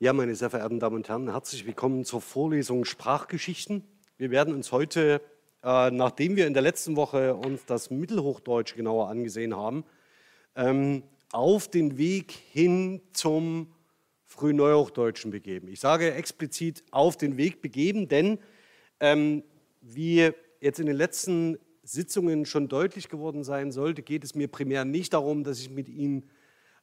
Ja, meine sehr verehrten Damen und Herren, herzlich willkommen zur Vorlesung Sprachgeschichten. Wir werden uns heute, äh, nachdem wir in der letzten Woche uns das Mittelhochdeutsche genauer angesehen haben, ähm, auf den Weg hin zum Frühneuhochdeutschen begeben. Ich sage explizit auf den Weg begeben, denn ähm, wie jetzt in den letzten Sitzungen schon deutlich geworden sein sollte, geht es mir primär nicht darum, dass ich mit Ihnen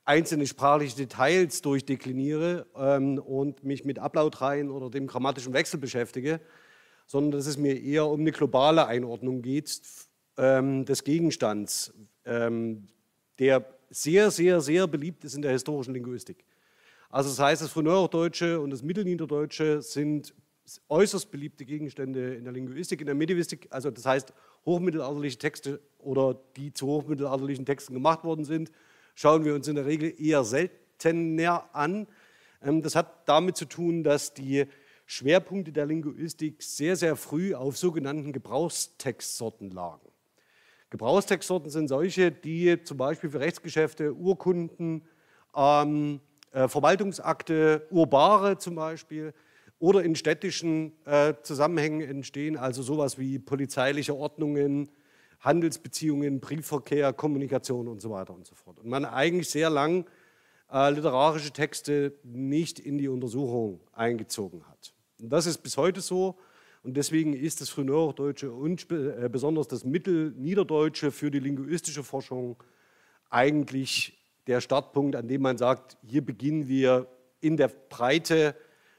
einzelne sprachliche Details durchdekliniere ähm, und mich mit Ablautreihen oder dem grammatischen Wechsel beschäftige, sondern dass es mir eher um eine globale Einordnung geht ähm, des Gegenstands, ähm, der sehr, sehr, sehr beliebt ist in der historischen Linguistik. Also das heißt, das Frühneuhochdeutsche und das Mittelniederdeutsche sind äußerst beliebte Gegenstände in der Linguistik, in der Medivistik, also das heißt hochmittelalterliche Texte oder die zu hochmittelalterlichen Texten gemacht worden sind, schauen wir uns in der Regel eher seltener an. Ähm, das hat damit zu tun, dass die Schwerpunkte der Linguistik sehr, sehr früh auf sogenannten Gebrauchstextsorten lagen. Gebrauchstextsorten sind solche, die zum Beispiel für Rechtsgeschäfte, Urkunden, ähm, äh, Verwaltungsakte, Urbare zum Beispiel oder in städtischen äh, Zusammenhängen entstehen, also sowas wie polizeiliche Ordnungen, Handelsbeziehungen, Briefverkehr, Kommunikation und so weiter und so fort. Und man eigentlich sehr lang äh, literarische Texte nicht in die Untersuchung eingezogen hat. Und das ist bis heute so. Und deswegen ist das Frühneuhochdeutsche und äh, besonders das Mittelniederdeutsche für die linguistische Forschung eigentlich der Startpunkt, an dem man sagt, hier beginnen wir in der Breite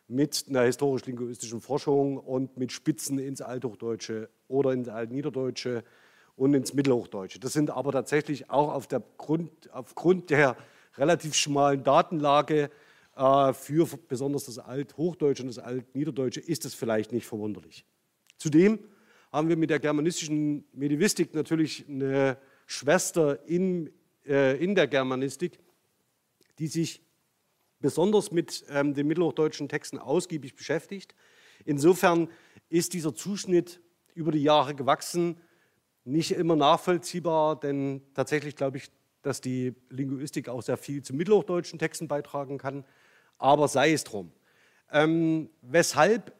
mit einer historisch-linguistischen Forschung und mit Spitzen ins Althochdeutsche oder ins Altniederdeutsche und ins Mittelhochdeutsche. Das sind aber tatsächlich auch auf der Grund, aufgrund der relativ schmalen Datenlage äh, für besonders das Althochdeutsche und das Altniederdeutsche ist es vielleicht nicht verwunderlich. Zudem haben wir mit der germanistischen Medivistik natürlich eine Schwester in, äh, in der Germanistik, die sich besonders mit ähm, den mittelhochdeutschen Texten ausgiebig beschäftigt. Insofern ist dieser Zuschnitt über die Jahre gewachsen nicht immer nachvollziehbar, denn tatsächlich glaube ich, dass die Linguistik auch sehr viel zu mittelhochdeutschen Texten beitragen kann. Aber sei es drum. Ähm, weshalb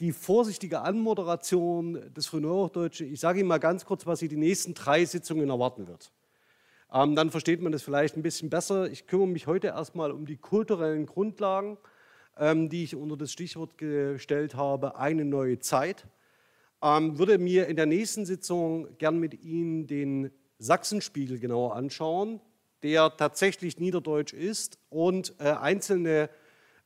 die vorsichtige Anmoderation des Frühneuhochdeutschen, ich sage Ihnen mal ganz kurz, was Sie die nächsten drei Sitzungen erwarten wird. Ähm, dann versteht man das vielleicht ein bisschen besser. Ich kümmere mich heute erstmal um die kulturellen Grundlagen, ähm, die ich unter das Stichwort gestellt habe, eine neue Zeit ähm, würde mir in der nächsten Sitzung gern mit Ihnen den Sachsenspiegel genauer anschauen, der tatsächlich niederdeutsch ist und äh, einzelne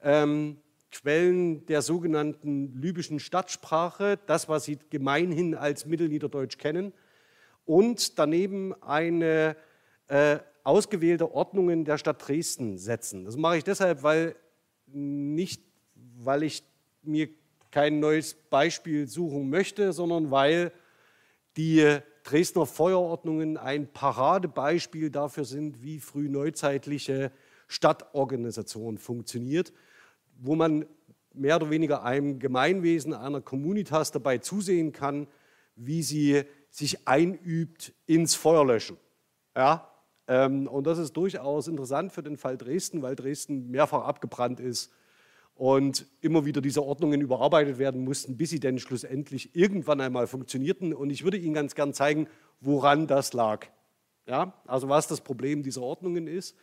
ähm, Quellen der sogenannten libyschen Stadtsprache, das, was Sie gemeinhin als Mittelniederdeutsch kennen, und daneben eine äh, ausgewählte Ordnungen der Stadt Dresden setzen. Das mache ich deshalb, weil nicht, weil ich mir kein neues Beispiel suchen möchte, sondern weil die Dresdner Feuerordnungen ein Paradebeispiel dafür sind, wie frühneuzeitliche Stadtorganisation funktioniert, wo man mehr oder weniger einem Gemeinwesen, einer Communitas dabei zusehen kann, wie sie sich einübt ins Feuerlöschen. Ja? Ähm, und das ist durchaus interessant für den Fall Dresden, weil Dresden mehrfach abgebrannt ist und immer wieder diese Ordnungen überarbeitet werden mussten, bis sie denn schlussendlich irgendwann einmal funktionierten. Und ich würde Ihnen ganz gern zeigen, woran das lag. Ja, also was das Problem dieser Ordnungen ist.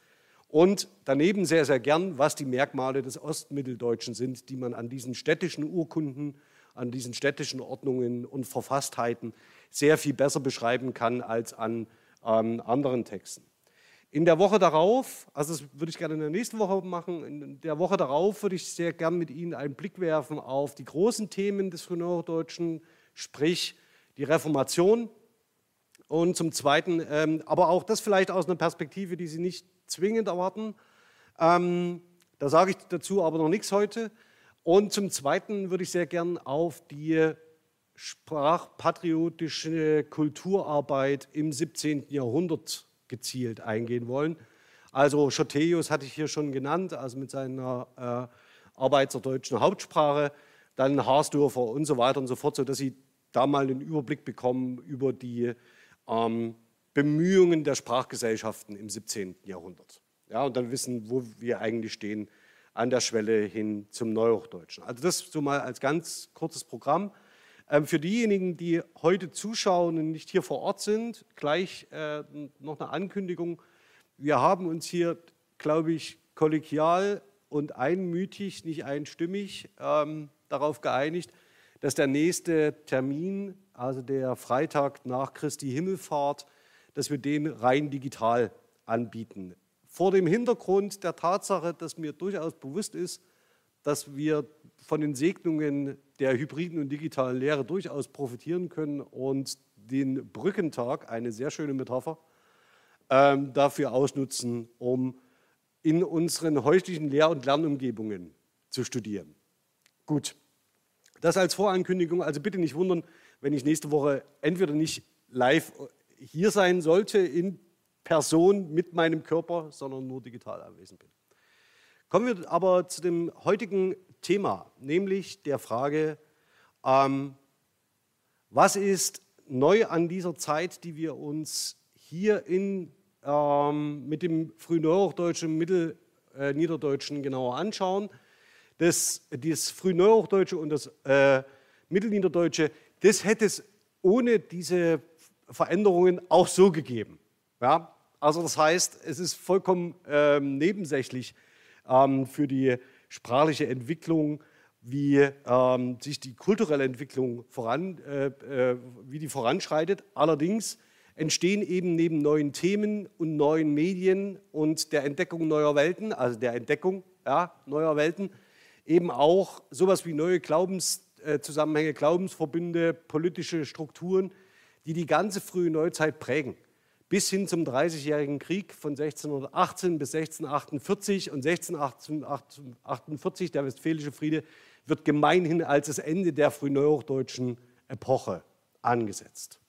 Und daneben sehr, sehr gern, was die Merkmale des Ostmitteldeutschen sind, die man an diesen städtischen Urkunden, an diesen städtischen Ordnungen und Verfasstheiten sehr viel besser beschreiben kann als an ähm, anderen Texten. In der Woche darauf, also das würde ich gerne in der nächsten Woche machen, in der Woche darauf würde ich sehr gern mit Ihnen einen Blick werfen auf die großen Themen des Frühneuhochdeutschen, sprich die Reformation und zum Zweiten, ähm, aber auch das vielleicht aus einer Perspektive, die Sie nicht zwingend erwarten. Ähm, da sage ich dazu aber noch nichts heute. Und zum Zweiten würde ich sehr gern auf die sprachpatriotische Kulturarbeit im 17. Jahrhundert gezielt eingehen wollen. Also Schotteius hatte ich hier schon genannt, also mit seiner äh, Arbeit zur deutschen Hauptsprache, dann Harsdorfer und so weiter und so fort, sodass Sie da mal einen Überblick bekommen über die ähm, Bemühungen der Sprachgesellschaften im 17. Jahrhundert. Ja, und dann wissen, wo wir eigentlich stehen an der Schwelle hin zum Neuhochdeutschen. Also das so mal als ganz kurzes Programm. Ähm, für diejenigen, die heute zuschauen und nicht hier vor Ort sind, gleich äh, noch eine Ankündigung. Wir haben uns hier, glaube ich, kollegial und einmütig, nicht einstimmig, ähm, darauf geeinigt, dass der nächste Termin, also der Freitag nach Christi Himmelfahrt, dass wir den rein digital anbieten. Vor dem Hintergrund der Tatsache, dass mir durchaus bewusst ist, dass wir von den Segnungen der hybriden und digitalen Lehre durchaus profitieren können und den Brückentag, eine sehr schöne Metapher, ähm, dafür ausnutzen, um in unseren häuslichen Lehr- und Lernumgebungen zu studieren. Gut, das als Vorankündigung, also bitte nicht wundern, wenn ich nächste Woche entweder nicht live hier sein sollte in Person mit meinem Körper, sondern nur digital anwesend bin. Kommen wir aber zu dem heutigen Thema, nämlich der Frage, ähm, was ist neu an dieser Zeit, die wir uns hier in, ähm, mit dem frühneuhochdeutschen, mittelniederdeutschen genauer anschauen. Das, das frühneuhochdeutsche und das äh, mittelniederdeutsche, das hätte es ohne diese Veränderungen auch so gegeben. Ja? Also das heißt, es ist vollkommen ähm, nebensächlich ähm, für die sprachliche Entwicklung, wie ähm, sich die kulturelle Entwicklung voran, äh, äh, wie die voranschreitet. Allerdings entstehen eben neben neuen Themen und neuen Medien und der Entdeckung neuer Welten, also der Entdeckung ja, neuer Welten, eben auch sowas wie neue Glaubenszusammenhänge, Glaubensverbünde, politische Strukturen, die die ganze frühe Neuzeit prägen bis hin zum Dreißigjährigen Krieg von 1618 bis 1648 und 1648, der Westfälische Friede, wird gemeinhin als das Ende der frühneuhochdeutschen Epoche angesetzt.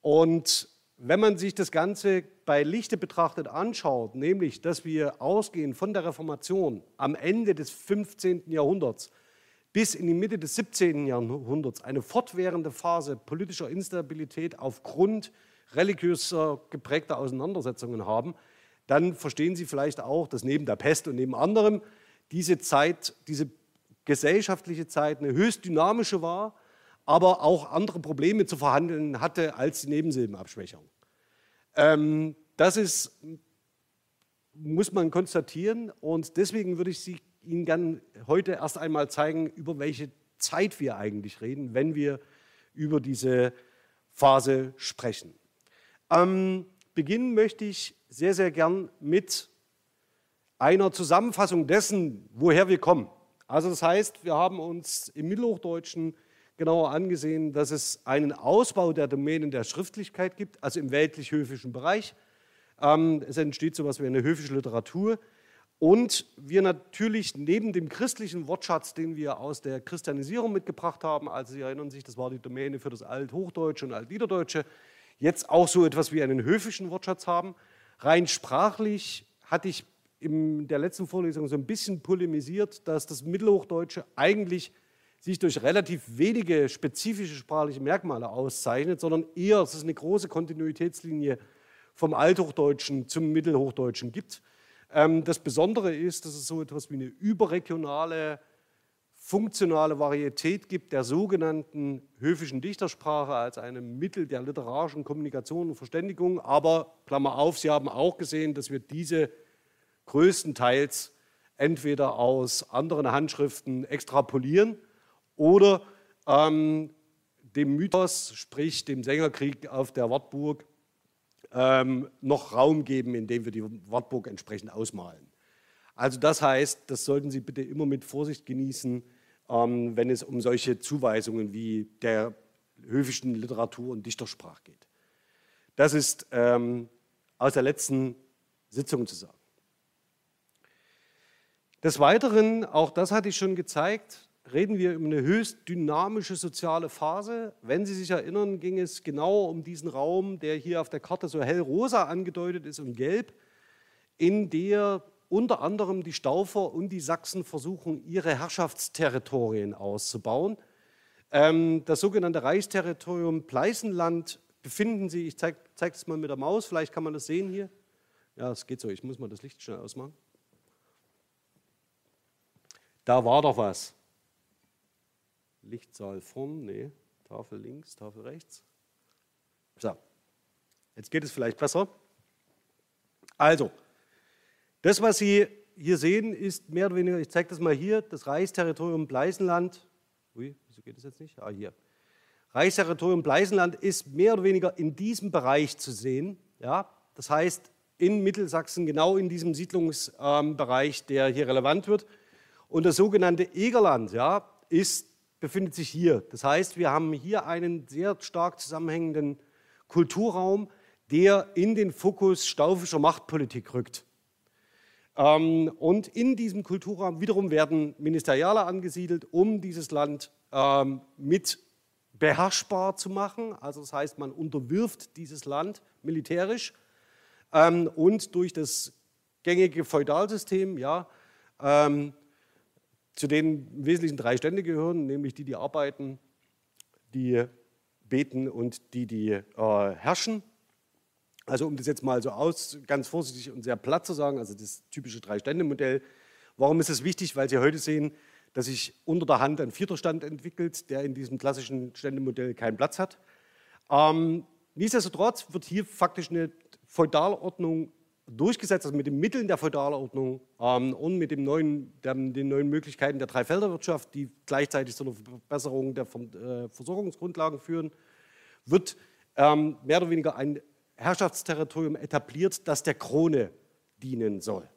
Und wenn man sich das Ganze bei Lichte betrachtet anschaut, nämlich dass wir ausgehen von der Reformation am Ende des 15. Jahrhunderts bis in die Mitte des 17. Jahrhunderts eine fortwährende Phase politischer Instabilität aufgrund religiöser geprägter Auseinandersetzungen haben, dann verstehen Sie vielleicht auch, dass neben der Pest und neben anderem diese Zeit, diese gesellschaftliche Zeit eine höchst dynamische war, aber auch andere Probleme zu verhandeln hatte als die Nebensilbenabschwächung. Ähm, das ist, muss man konstatieren und deswegen würde ich Sie, Ihnen gerne heute erst einmal zeigen, über welche Zeit wir eigentlich reden, wenn wir über diese Phase sprechen. Ähm, beginnen möchte ich sehr, sehr gern mit einer Zusammenfassung dessen, woher wir kommen. Also das heißt, wir haben uns im Mittelhochdeutschen genauer angesehen, dass es einen Ausbau der Domänen der Schriftlichkeit gibt, also im weltlich-höfischen Bereich. Ähm, es entsteht so etwas wie eine höfische Literatur. Und wir natürlich neben dem christlichen Wortschatz, den wir aus der Christianisierung mitgebracht haben, also Sie erinnern sich, das war die Domäne für das Althochdeutsche und Altniederdeutsche, jetzt auch so etwas wie einen höfischen Wortschatz haben. Rein sprachlich hatte ich in der letzten Vorlesung so ein bisschen polemisiert, dass das Mittelhochdeutsche eigentlich sich durch relativ wenige spezifische sprachliche Merkmale auszeichnet, sondern eher, dass es eine große Kontinuitätslinie vom Althochdeutschen zum Mittelhochdeutschen gibt. Ähm, das Besondere ist, dass es so etwas wie eine überregionale funktionale Varietät gibt der sogenannten höfischen Dichtersprache als einem Mittel der literarischen Kommunikation und Verständigung. Aber, Klammer auf, Sie haben auch gesehen, dass wir diese größtenteils entweder aus anderen Handschriften extrapolieren oder ähm, dem Mythos, sprich dem Sängerkrieg auf der Wartburg, ähm, noch Raum geben, indem wir die Wartburg entsprechend ausmalen. Also das heißt, das sollten Sie bitte immer mit Vorsicht genießen, ähm, wenn es um solche Zuweisungen wie der höfischen Literatur und Dichtersprache geht. Das ist ähm, aus der letzten Sitzung zu sagen. Des Weiteren, auch das hatte ich schon gezeigt, reden wir über eine höchst dynamische soziale Phase. Wenn Sie sich erinnern, ging es genau um diesen Raum, der hier auf der Karte so hellrosa angedeutet ist und gelb, in der unter anderem die Staufer und die Sachsen versuchen, ihre Herrschaftsterritorien auszubauen. Ähm, das sogenannte Reichsterritorium Pleißenland befinden Sie, ich zeige zeig das mal mit der Maus, vielleicht kann man das sehen hier. Ja, es geht so, ich muss mal das Licht schnell ausmachen. Da war doch was. Lichtsaal vorn, nee, Tafel links, Tafel rechts. So, jetzt geht es vielleicht besser. Also, das, was Sie hier sehen, ist mehr oder weniger, ich zeige das mal hier, das Reichsterritorium Bleisenland. Ui, wieso geht das jetzt nicht? Ah, hier. Reichsterritorium Bleisenland ist mehr oder weniger in diesem Bereich zu sehen. Ja? Das heißt, in Mittelsachsen, genau in diesem Siedlungsbereich, der hier relevant wird. Und das sogenannte Egerland ja, ist, befindet sich hier. Das heißt, wir haben hier einen sehr stark zusammenhängenden Kulturraum, der in den Fokus staufischer Machtpolitik rückt. Ähm, und in diesem Kulturraum wiederum werden Ministeriale angesiedelt, um dieses Land ähm, mit beherrschbar zu machen. Also das heißt, man unterwirft dieses Land militärisch ähm, und durch das gängige Feudalsystem, ja, zu denen im Wesentlichen drei Stände gehören, nämlich die, die arbeiten, die beten und die, die äh, herrschen. Also um das jetzt mal so aus, ganz vorsichtig und sehr platt zu sagen, also das typische Drei-Stände-Modell. Warum ist es wichtig? Weil Sie heute sehen, dass sich unter der Hand ein vierter Stand entwickelt, der in diesem klassischen Ständemodell keinen Platz hat. Ähm, nichtsdestotrotz wird hier faktisch eine Feudalordnung durchgesetzt, also mit den Mitteln der Feudalordnung ähm, und mit dem neuen, der, den neuen Möglichkeiten der Dreifelderwirtschaft, die gleichzeitig zu einer Verbesserung der äh, Versorgungsgrundlagen führen, wird ähm, mehr oder weniger ein Herrschaftsterritorium etabliert, das der Krone dienen soll.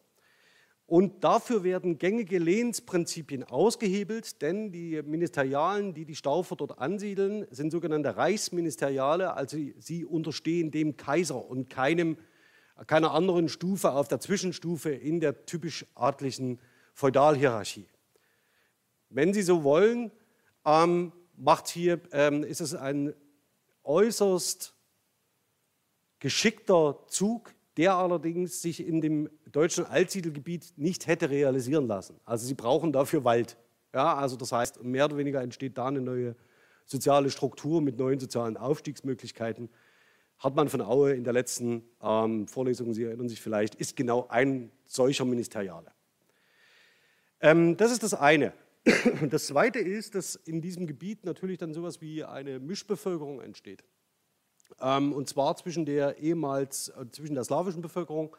Und dafür werden gängige Lehnsprinzipien ausgehebelt, denn die Ministerialen, die die Staufer dort ansiedeln, sind sogenannte Reichsministeriale, also sie unterstehen dem Kaiser und keinem, keiner anderen Stufe auf der Zwischenstufe in der typisch adlichen Feudalhierarchie. Wenn Sie so wollen, ähm, macht hier, ähm, ist es ein äußerst geschickter Zug der allerdings sich in dem deutschen Altsiedelgebiet nicht hätte realisieren lassen. Also sie brauchen dafür Wald. Ja, also das heißt, mehr oder weniger entsteht da eine neue soziale Struktur mit neuen sozialen Aufstiegsmöglichkeiten. Hat man von Aue in der letzten ähm, Vorlesung, Sie erinnern sich vielleicht, ist genau ein solcher Ministeriale. Ähm, das ist das eine. Das zweite ist, dass in diesem Gebiet natürlich dann sowas wie eine Mischbevölkerung entsteht. Ähm, und zwar zwischen der ehemals, äh, zwischen der slawischen Bevölkerung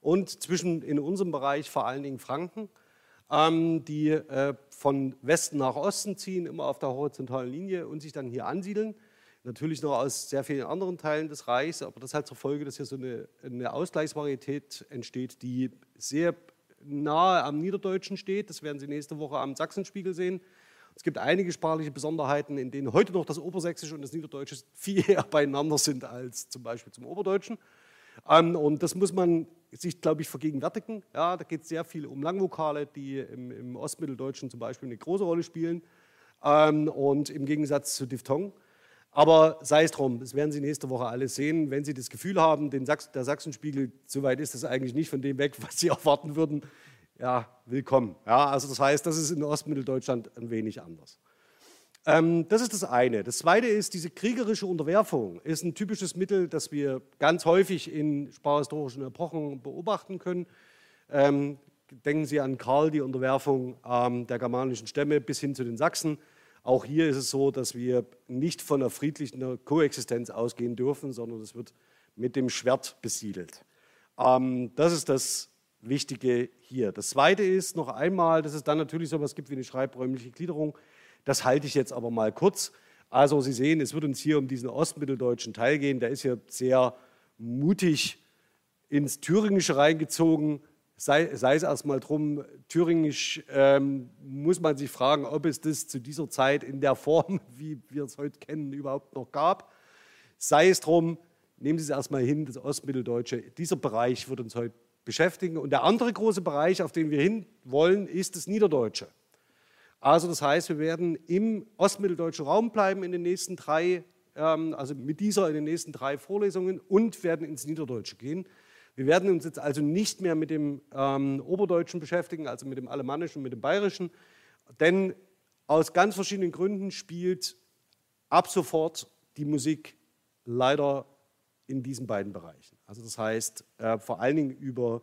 und zwischen in unserem Bereich vor allen Dingen Franken, ähm, die äh, von Westen nach Osten ziehen, immer auf der horizontalen Linie und sich dann hier ansiedeln. Natürlich noch aus sehr vielen anderen Teilen des Reichs, aber das hat zur Folge, dass hier so eine, eine Ausgleichsvarietät entsteht, die sehr nahe am Niederdeutschen steht. Das werden Sie nächste Woche am Sachsenspiegel sehen. Es gibt einige sprachliche Besonderheiten, in denen heute noch das Obersächsische und das Niederdeutsche viel eher beieinander sind als zum Beispiel zum Oberdeutschen. Ähm, und das muss man sich, glaube ich, vergegenwärtigen. Ja, da geht es sehr viel um Langvokale, die im, im, Ostmitteldeutschen zum Beispiel eine große Rolle spielen. Ähm, und im Gegensatz zu Diphthong. Aber sei es drum, das werden Sie nächste Woche alles sehen. Wenn Sie das Gefühl haben, Sachs der Sachsenspiegel, so weit ist es eigentlich nicht von dem weg, was Sie erwarten würden, ja, willkommen. Ja, also das heißt, das ist in Ostmitteldeutschland ein wenig anders. Ähm, das ist das eine. Das zweite ist, diese kriegerische Unterwerfung ist ein typisches Mittel, das wir ganz häufig in sprachhistorischen Epochen beobachten können. Ähm, denken Sie an Karl, die Unterwerfung ähm, der germanischen Stämme bis hin zu den Sachsen. Auch hier ist es so, dass wir nicht von einer friedlichen Koexistenz ausgehen dürfen, sondern es wird mit dem Schwert besiedelt. Ähm, das ist das Wichtige hier. Das Zweite ist noch einmal, dass es dann natürlich so etwas gibt wie eine schreibräumliche Gliederung. Das halte ich jetzt aber mal kurz. Also Sie sehen, es wird uns hier um diesen ostmitteldeutschen Teil gehen. Der ist hier sehr mutig ins Thüringische reingezogen. Sei, sei es erstmal drum, Thüringisch ähm, muss man sich fragen, ob es das zu dieser Zeit in der Form, wie wir es heute kennen, überhaupt noch gab. Sei es drum, nehmen Sie es erstmal hin, das Ostmitteldeutsche. Dieser Bereich wird uns heute beschäftigen. Und der andere große Bereich, auf den wir hin wollen, ist das Niederdeutsche. Also das heißt, wir werden im ostmitteldeutschen Raum bleiben in den nächsten drei, ähm, also mit dieser in den nächsten drei Vorlesungen und werden ins Niederdeutsche gehen. Wir werden uns jetzt also nicht mehr mit dem ähm, Oberdeutschen beschäftigen, also mit dem Alemannischen, mit dem Bayerischen, denn aus ganz verschiedenen Gründen spielt ab sofort die Musik leider in diesen beiden Bereichen. Also das heißt, äh, vor allen Dingen über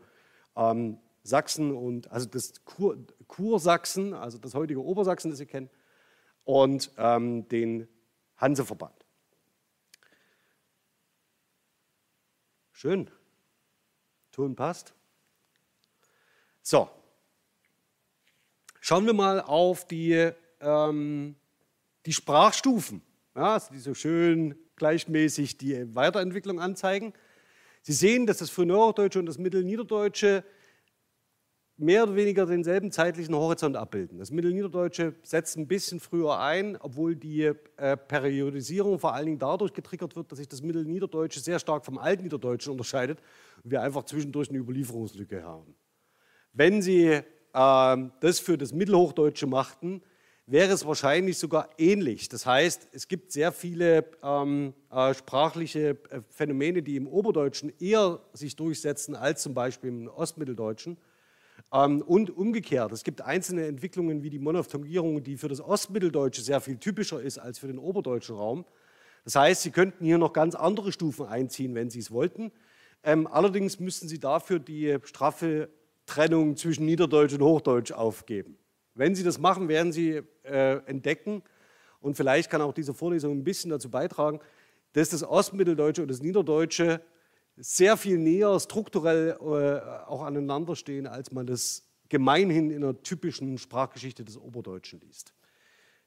ähm, Sachsen und also das Kur, Kursachsen, also das heutige Obersachsen, das Sie kennen, und ähm, den Hanseverband. Schön. Ton passt. So. Schauen wir mal auf die, ähm, die Sprachstufen, ja, also die so schön gleichmäßig die Weiterentwicklung anzeigen. Sie sehen, dass das Frühneuhochdeutsche und das Mittelniederdeutsche mehr oder weniger denselben zeitlichen Horizont abbilden. Das Mittelniederdeutsche setzt ein bisschen früher ein, obwohl die äh, Periodisierung vor allen Dingen dadurch getriggert wird, dass sich das Mittelniederdeutsche sehr stark vom Altniederdeutschen unterscheidet und wir einfach zwischendurch eine Überlieferungslücke haben. Wenn Sie äh, das für das Mittelhochdeutsche machten, wäre es wahrscheinlich sogar ähnlich. Das heißt, es gibt sehr viele ähm, äh, sprachliche äh, Phänomene, die im Oberdeutschen eher sich durchsetzen als zum Beispiel im Ostmitteldeutschen. Ähm, und umgekehrt, es gibt einzelne Entwicklungen wie die Monophthongierung, die für das Ostmitteldeutsche sehr viel typischer ist als für den oberdeutschen Raum. Das heißt, Sie könnten hier noch ganz andere Stufen einziehen, wenn Sie es wollten. Ähm, allerdings müssten Sie dafür die straffe Trennung zwischen Niederdeutsch und Hochdeutsch aufgeben. Wenn Sie das machen, werden Sie äh, entdecken, und vielleicht kann auch diese Vorlesung ein bisschen dazu beitragen, dass das Ostmitteldeutsche und das Niederdeutsche sehr viel näher strukturell äh, auch aneinander stehen, als man das gemeinhin in einer typischen Sprachgeschichte des Oberdeutschen liest.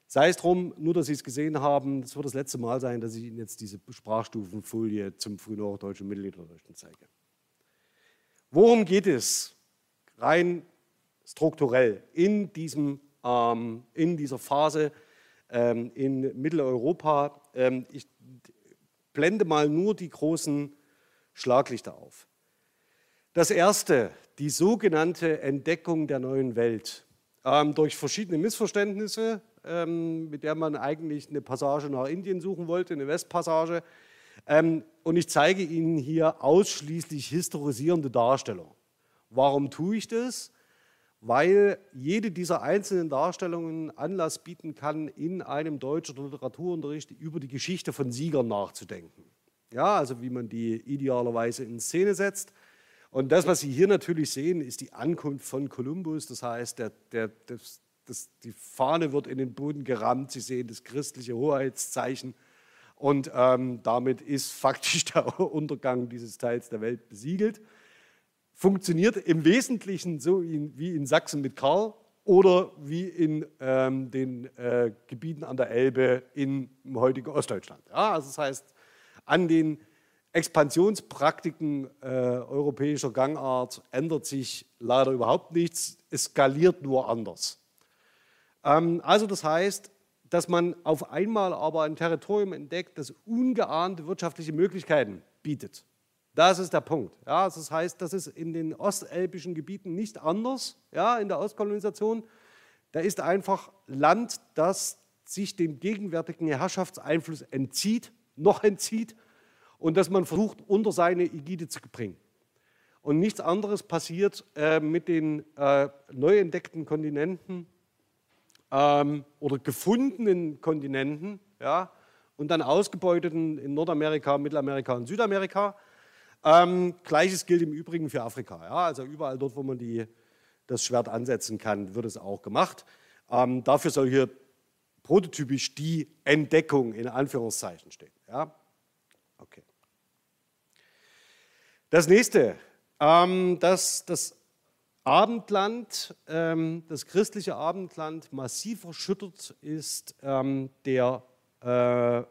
Sei es drum, nur dass Sie es gesehen haben, das wird das letzte Mal sein, dass ich Ihnen jetzt diese Sprachstufenfolie zum Frühnorddeutschen und Mittelniederdeutschen zeige. Worum geht es rein strukturell in, diesem, ähm, in dieser Phase ähm, in Mitteleuropa? Ähm, ich blende mal nur die großen Schlaglichter auf. Das erste, die sogenannte Entdeckung der neuen Welt. Ähm, durch verschiedene Missverständnisse, ähm, mit der man eigentlich eine Passage nach Indien suchen wollte, eine Westpassage. Ähm, und ich zeige Ihnen hier ausschließlich historisierende Darstellungen. Warum tue ich das? Weil jede dieser einzelnen Darstellungen Anlass bieten kann, in einem deutschen Literaturunterricht über die Geschichte von Siegern nachzudenken. Ja, also wie man die idealerweise in Szene setzt. Und das, was Sie hier natürlich sehen, ist die Ankunft von Kolumbus. Das heißt, der, der, das, das, die Fahne wird in den Boden gerammt. Sie sehen das christliche Hoheitszeichen. Und ähm, damit ist faktisch der Untergang dieses Teils der Welt besiegelt. Funktioniert im Wesentlichen so wie in Sachsen mit Karl oder wie in ähm, den äh, Gebieten an der Elbe in, im heutigen Ostdeutschland. Ja, also das heißt, an den Expansionspraktiken äh, europäischer Gangart ändert sich leider überhaupt nichts, es skaliert nur anders. Ähm, also das heißt, dass man auf einmal aber ein Territorium entdeckt, das ungeahnte wirtschaftliche Möglichkeiten bietet. Das ist der Punkt. Ja, das heißt, das ist in den ostelbischen Gebieten nicht anders, ja, in der Ostkolonisation. Da ist einfach Land, das sich dem gegenwärtigen Herrschaftseinfluss entzieht noch entzieht und dass man versucht, unter seine Ägide zu bringen. Und nichts anderes passiert äh, mit den äh, neu entdeckten Kontinenten ähm, oder gefundenen Kontinenten ja, und dann ausgebeuteten in Nordamerika, Mittelamerika und Südamerika. Ähm, Gleiches gilt im Übrigen für Afrika. Ja, also überall dort, wo man die, das Schwert ansetzen kann, wird es auch gemacht. Ähm, dafür soll hier prototypisch die Entdeckung in Anführungszeichen stehen. Ja? Okay. Das nächste, ähm, dass das Abendland, ähm, das christliche Abendland massiv erschüttert ist ähm, der äh,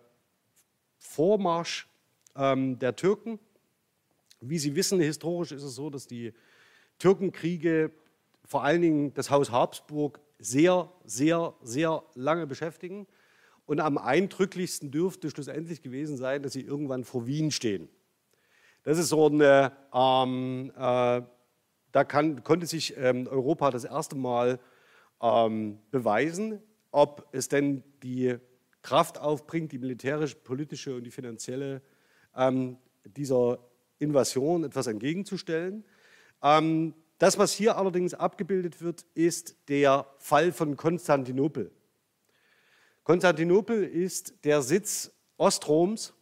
Vormarsch ähm, der Türken. Wie Sie wissen, historisch ist es so, dass die Türkenkriege vor allen Dingen das Haus Habsburg sehr, sehr, sehr lange beschäftigen. Und am eindrücklichsten dürfte schlussendlich gewesen sein, dass sie irgendwann vor Wien stehen. Das ist so eine, ähm, äh, da kann, konnte sich ähm, Europa das erste Mal ähm, beweisen, ob es denn die Kraft aufbringt, die militärische, politische und die finanzielle ähm, dieser Invasion etwas entgegenzustellen. Ähm, das, was hier allerdings abgebildet wird, ist der Fall von Konstantinopel. Konstantinopel ist der Sitz Ostroms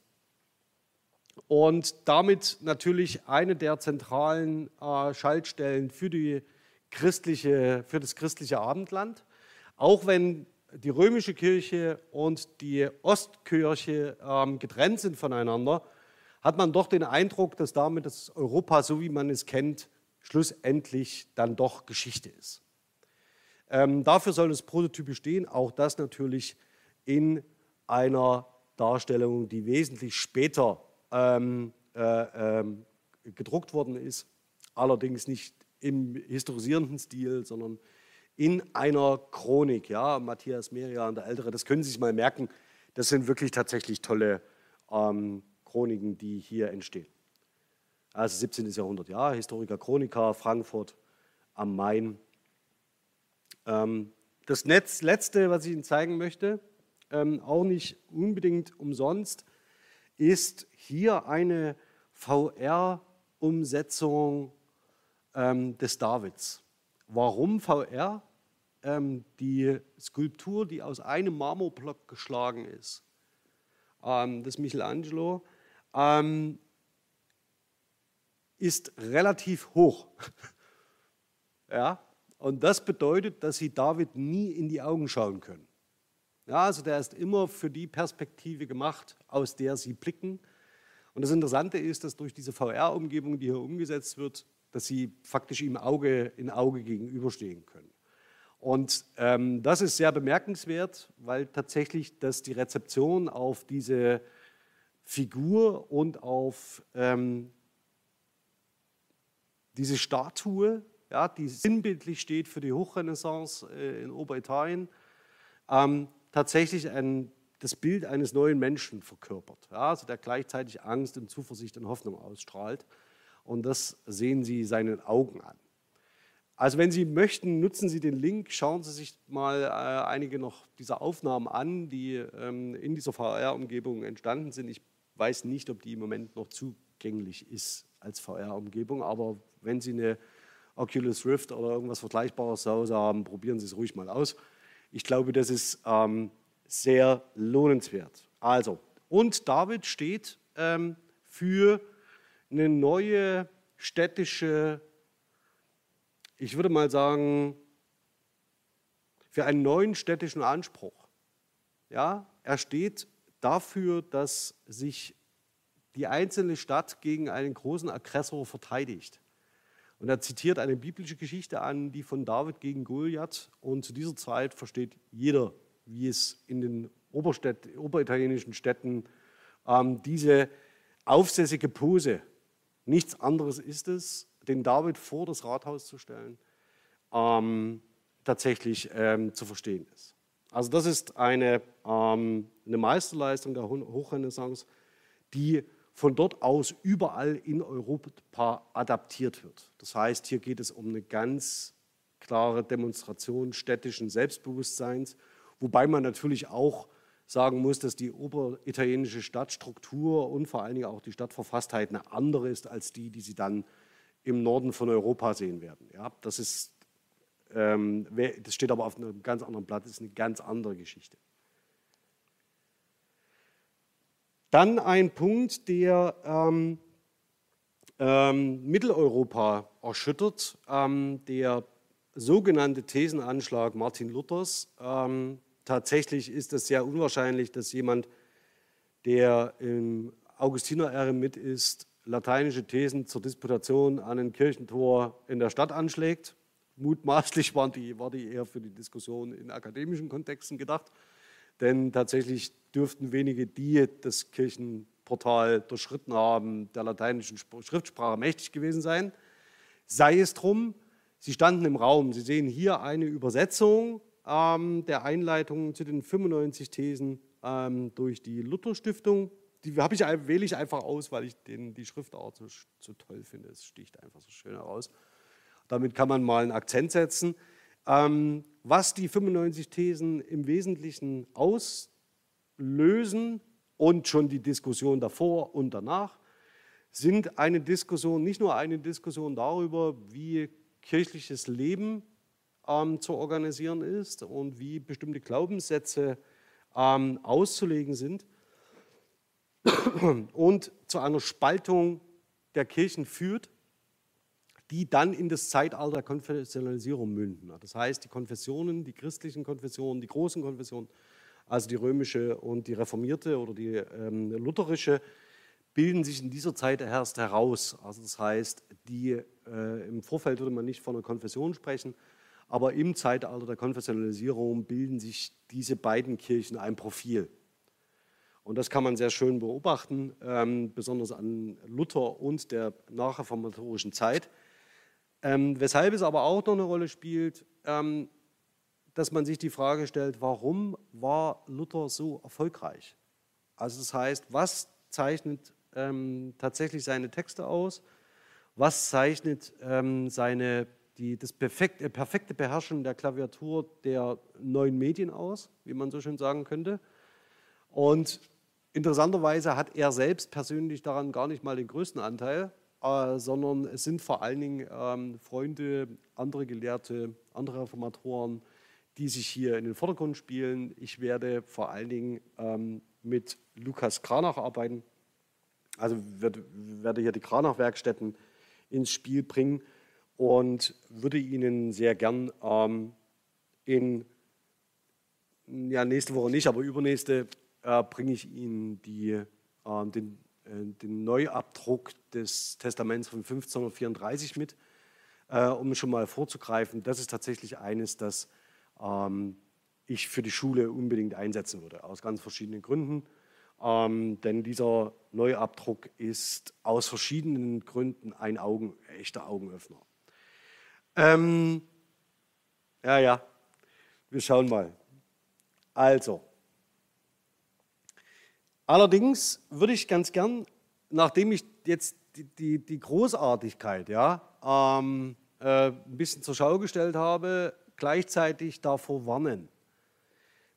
und damit natürlich eine der zentralen äh, Schaltstellen für die christliche, für das christliche Abendland. Auch wenn die römische Kirche und die Ostkirche ähm, getrennt sind voneinander, hat man doch den Eindruck, dass damit das Europa, so wie man es kennt, schlussendlich dann doch Geschichte ist. Ähm, dafür soll das Prototyp stehen, auch das natürlich in einer Darstellung, die wesentlich später ähm, äh, ähm, gedruckt worden ist, allerdings nicht im historisierenden Stil, sondern in einer Chronik. Ja, Matthias Merian, der Ältere, das können Sie sich mal merken. Das sind wirklich tatsächlich tolle ähm, Chroniken, die hier entstehen. Also 17. Jahrhundert, ja, Historiker Chronika, Frankfurt am Main. Ähm, das letzte, was ich Ihnen zeigen möchte, ähm, auch nicht unbedingt umsonst, ist hier eine VR-Umsetzung ähm, des Davids. Warum VR? Die Skulptur, die aus einem Marmorblock geschlagen ist, des Michelangelo, ähm, ist relativ hoch. ja? Und das bedeutet, dass sie David nie in die Augen schauen können. Ja, also der ist immer für die Perspektive gemacht, aus der sie blicken. Und das Interessante ist, dass durch diese VR-Umgebung, die hier umgesetzt wird, dass sie faktisch ihm Auge in Auge gegenüberstehen können. Und ähm, das ist sehr bemerkenswert, weil tatsächlich das die Rezeption auf diese Figur und auf ähm, diese Statue, ja, die sinnbildlich steht für die Hochrenaissance äh, in Oberitalien, ähm, tatsächlich ein, das Bild eines neuen Menschen verkörpert, ja, also der gleichzeitig Angst und Zuversicht und Hoffnung ausstrahlt. Und das sehen Sie seinen Augen an. Also wenn Sie möchten, nutzen Sie den Link, schauen Sie sich mal äh, einige noch dieser Aufnahmen an, die ähm, in dieser VR-Umgebung entstanden sind. Ich weiß nicht, ob die im Moment noch zugänglich ist als VR-Umgebung, aber wenn Sie eine Oculus Rift oder irgendwas Vergleichbares zu Hause haben, probieren Sie es ruhig mal aus. Ich glaube, das ist ähm, sehr lohnenswert. Also, und David steht ähm, für eine neue städtische, ich würde mal sagen, für einen neuen städtischen Anspruch. Ja, er steht dafür, dass sich die einzelne Stadt gegen einen großen Aggressor verteidigt. Und er zitiert eine biblische Geschichte an, die von David gegen Goliath. Und zu dieser Zeit versteht jeder, wie es in den Oberstädt, oberitalienischen Städten ähm, diese aufsässige Pose, nichts anderes ist es, den David vor das Rathaus zu stellen, ähm, tatsächlich ähm, zu verstehen ist. Also das ist eine, ähm, eine Meisterleistung der Hochrenaissance, die von dort aus überall in Europa adaptiert wird. Das heißt, hier geht es um eine ganz klare Demonstration städtischen Selbstbewusstseins, wobei man natürlich auch sagen muss, dass die oberitalienische Stadtstruktur und vor allen Dingen auch die Stadtverfasstheit eine andere ist als die, die Sie dann im Norden von Europa sehen werden. Ja, das, ist, das steht aber auf einem ganz anderen Blatt, das ist eine ganz andere Geschichte. Dann ein Punkt, der ähm, ähm, Mitteleuropa erschüttert, ähm, der sogenannte Thesenanschlag Martin Luthers. Ähm, tatsächlich ist es sehr unwahrscheinlich, dass jemand, der im Augustiner-Eremit ist, lateinische Thesen zur Disputation an ein Kirchentor in der Stadt anschlägt. Mutmaßlich waren die, war die eher für die Diskussion in akademischen Kontexten gedacht. Denn tatsächlich dürften wenige, die das Kirchenportal durchschritten haben, der lateinischen Schriftsprache mächtig gewesen sein. Sei es drum, sie standen im Raum. Sie sehen hier eine Übersetzung ähm, der Einleitung zu den 95 Thesen ähm, durch die Luther-Stiftung. Die ich, wähle ich einfach aus, weil ich den, die Schriftart so, so toll finde. Es sticht einfach so schön heraus. Damit kann man mal einen Akzent setzen. Ähm, was die 95 Thesen im Wesentlichen auslösen und schon die Diskussion davor und danach, sind eine Diskussion, nicht nur eine Diskussion darüber, wie kirchliches Leben ähm, zu organisieren ist und wie bestimmte Glaubenssätze ähm, auszulegen sind und zu einer Spaltung der Kirchen führt, die dann in das Zeitalter der Konfessionalisierung münden. Das heißt, die Konfessionen, die christlichen Konfessionen, die großen Konfessionen, also die römische und die reformierte oder die ähm, lutherische, bilden sich in dieser Zeit erst heraus. Also das heißt, die, äh, im Vorfeld würde man nicht von einer Konfession sprechen, aber im Zeitalter der Konfessionalisierung bilden sich diese beiden Kirchen ein Profil. Und das kann man sehr schön beobachten, ähm, besonders an Luther und der nachreformatorischen Zeit. Ähm, weshalb es aber auch noch eine Rolle spielt, ähm, dass man sich die Frage stellt, warum war Luther so erfolgreich? Also das heißt, was zeichnet ähm, tatsächlich seine Texte aus? Was zeichnet ähm, seine, die, das perfekte, perfekte Beherrschen der Klaviatur der neuen Medien aus, wie man so schön sagen könnte? Und interessanterweise hat er selbst persönlich daran gar nicht mal den größten Anteil, äh, sondern es sind vor allen Dingen ähm, Freunde, andere Gelehrte, andere Reformatoren, die sich hier in den Vordergrund spielen. Ich werde vor allen Dingen ähm, mit Lukas Kranach arbeiten. Also werde, werde hier die Kranach-Werkstätten ins Spiel bringen und würde Ihnen sehr gern ähm, in, ja, nächste Woche nicht, aber übernächste äh, bringe ich Ihnen die, äh, den, den, Neuabdruck des Testaments von 1534 mit, äh, um schon mal vorzugreifen. Das ist tatsächlich eines, das ähm, ich für die Schule unbedingt einsetzen würde, aus ganz verschiedenen Gründen. Ähm, denn dieser Neuabdruck ist aus verschiedenen Gründen ein Augen, echter Augenöffner. Ähm, ja, ja, wir schauen mal. Also, allerdings würde ich ganz gern, nachdem ich jetzt die, die, die Großartigkeit ja, ähm, äh, ein bisschen zur Schau gestellt habe, gleichzeitig davor warnen.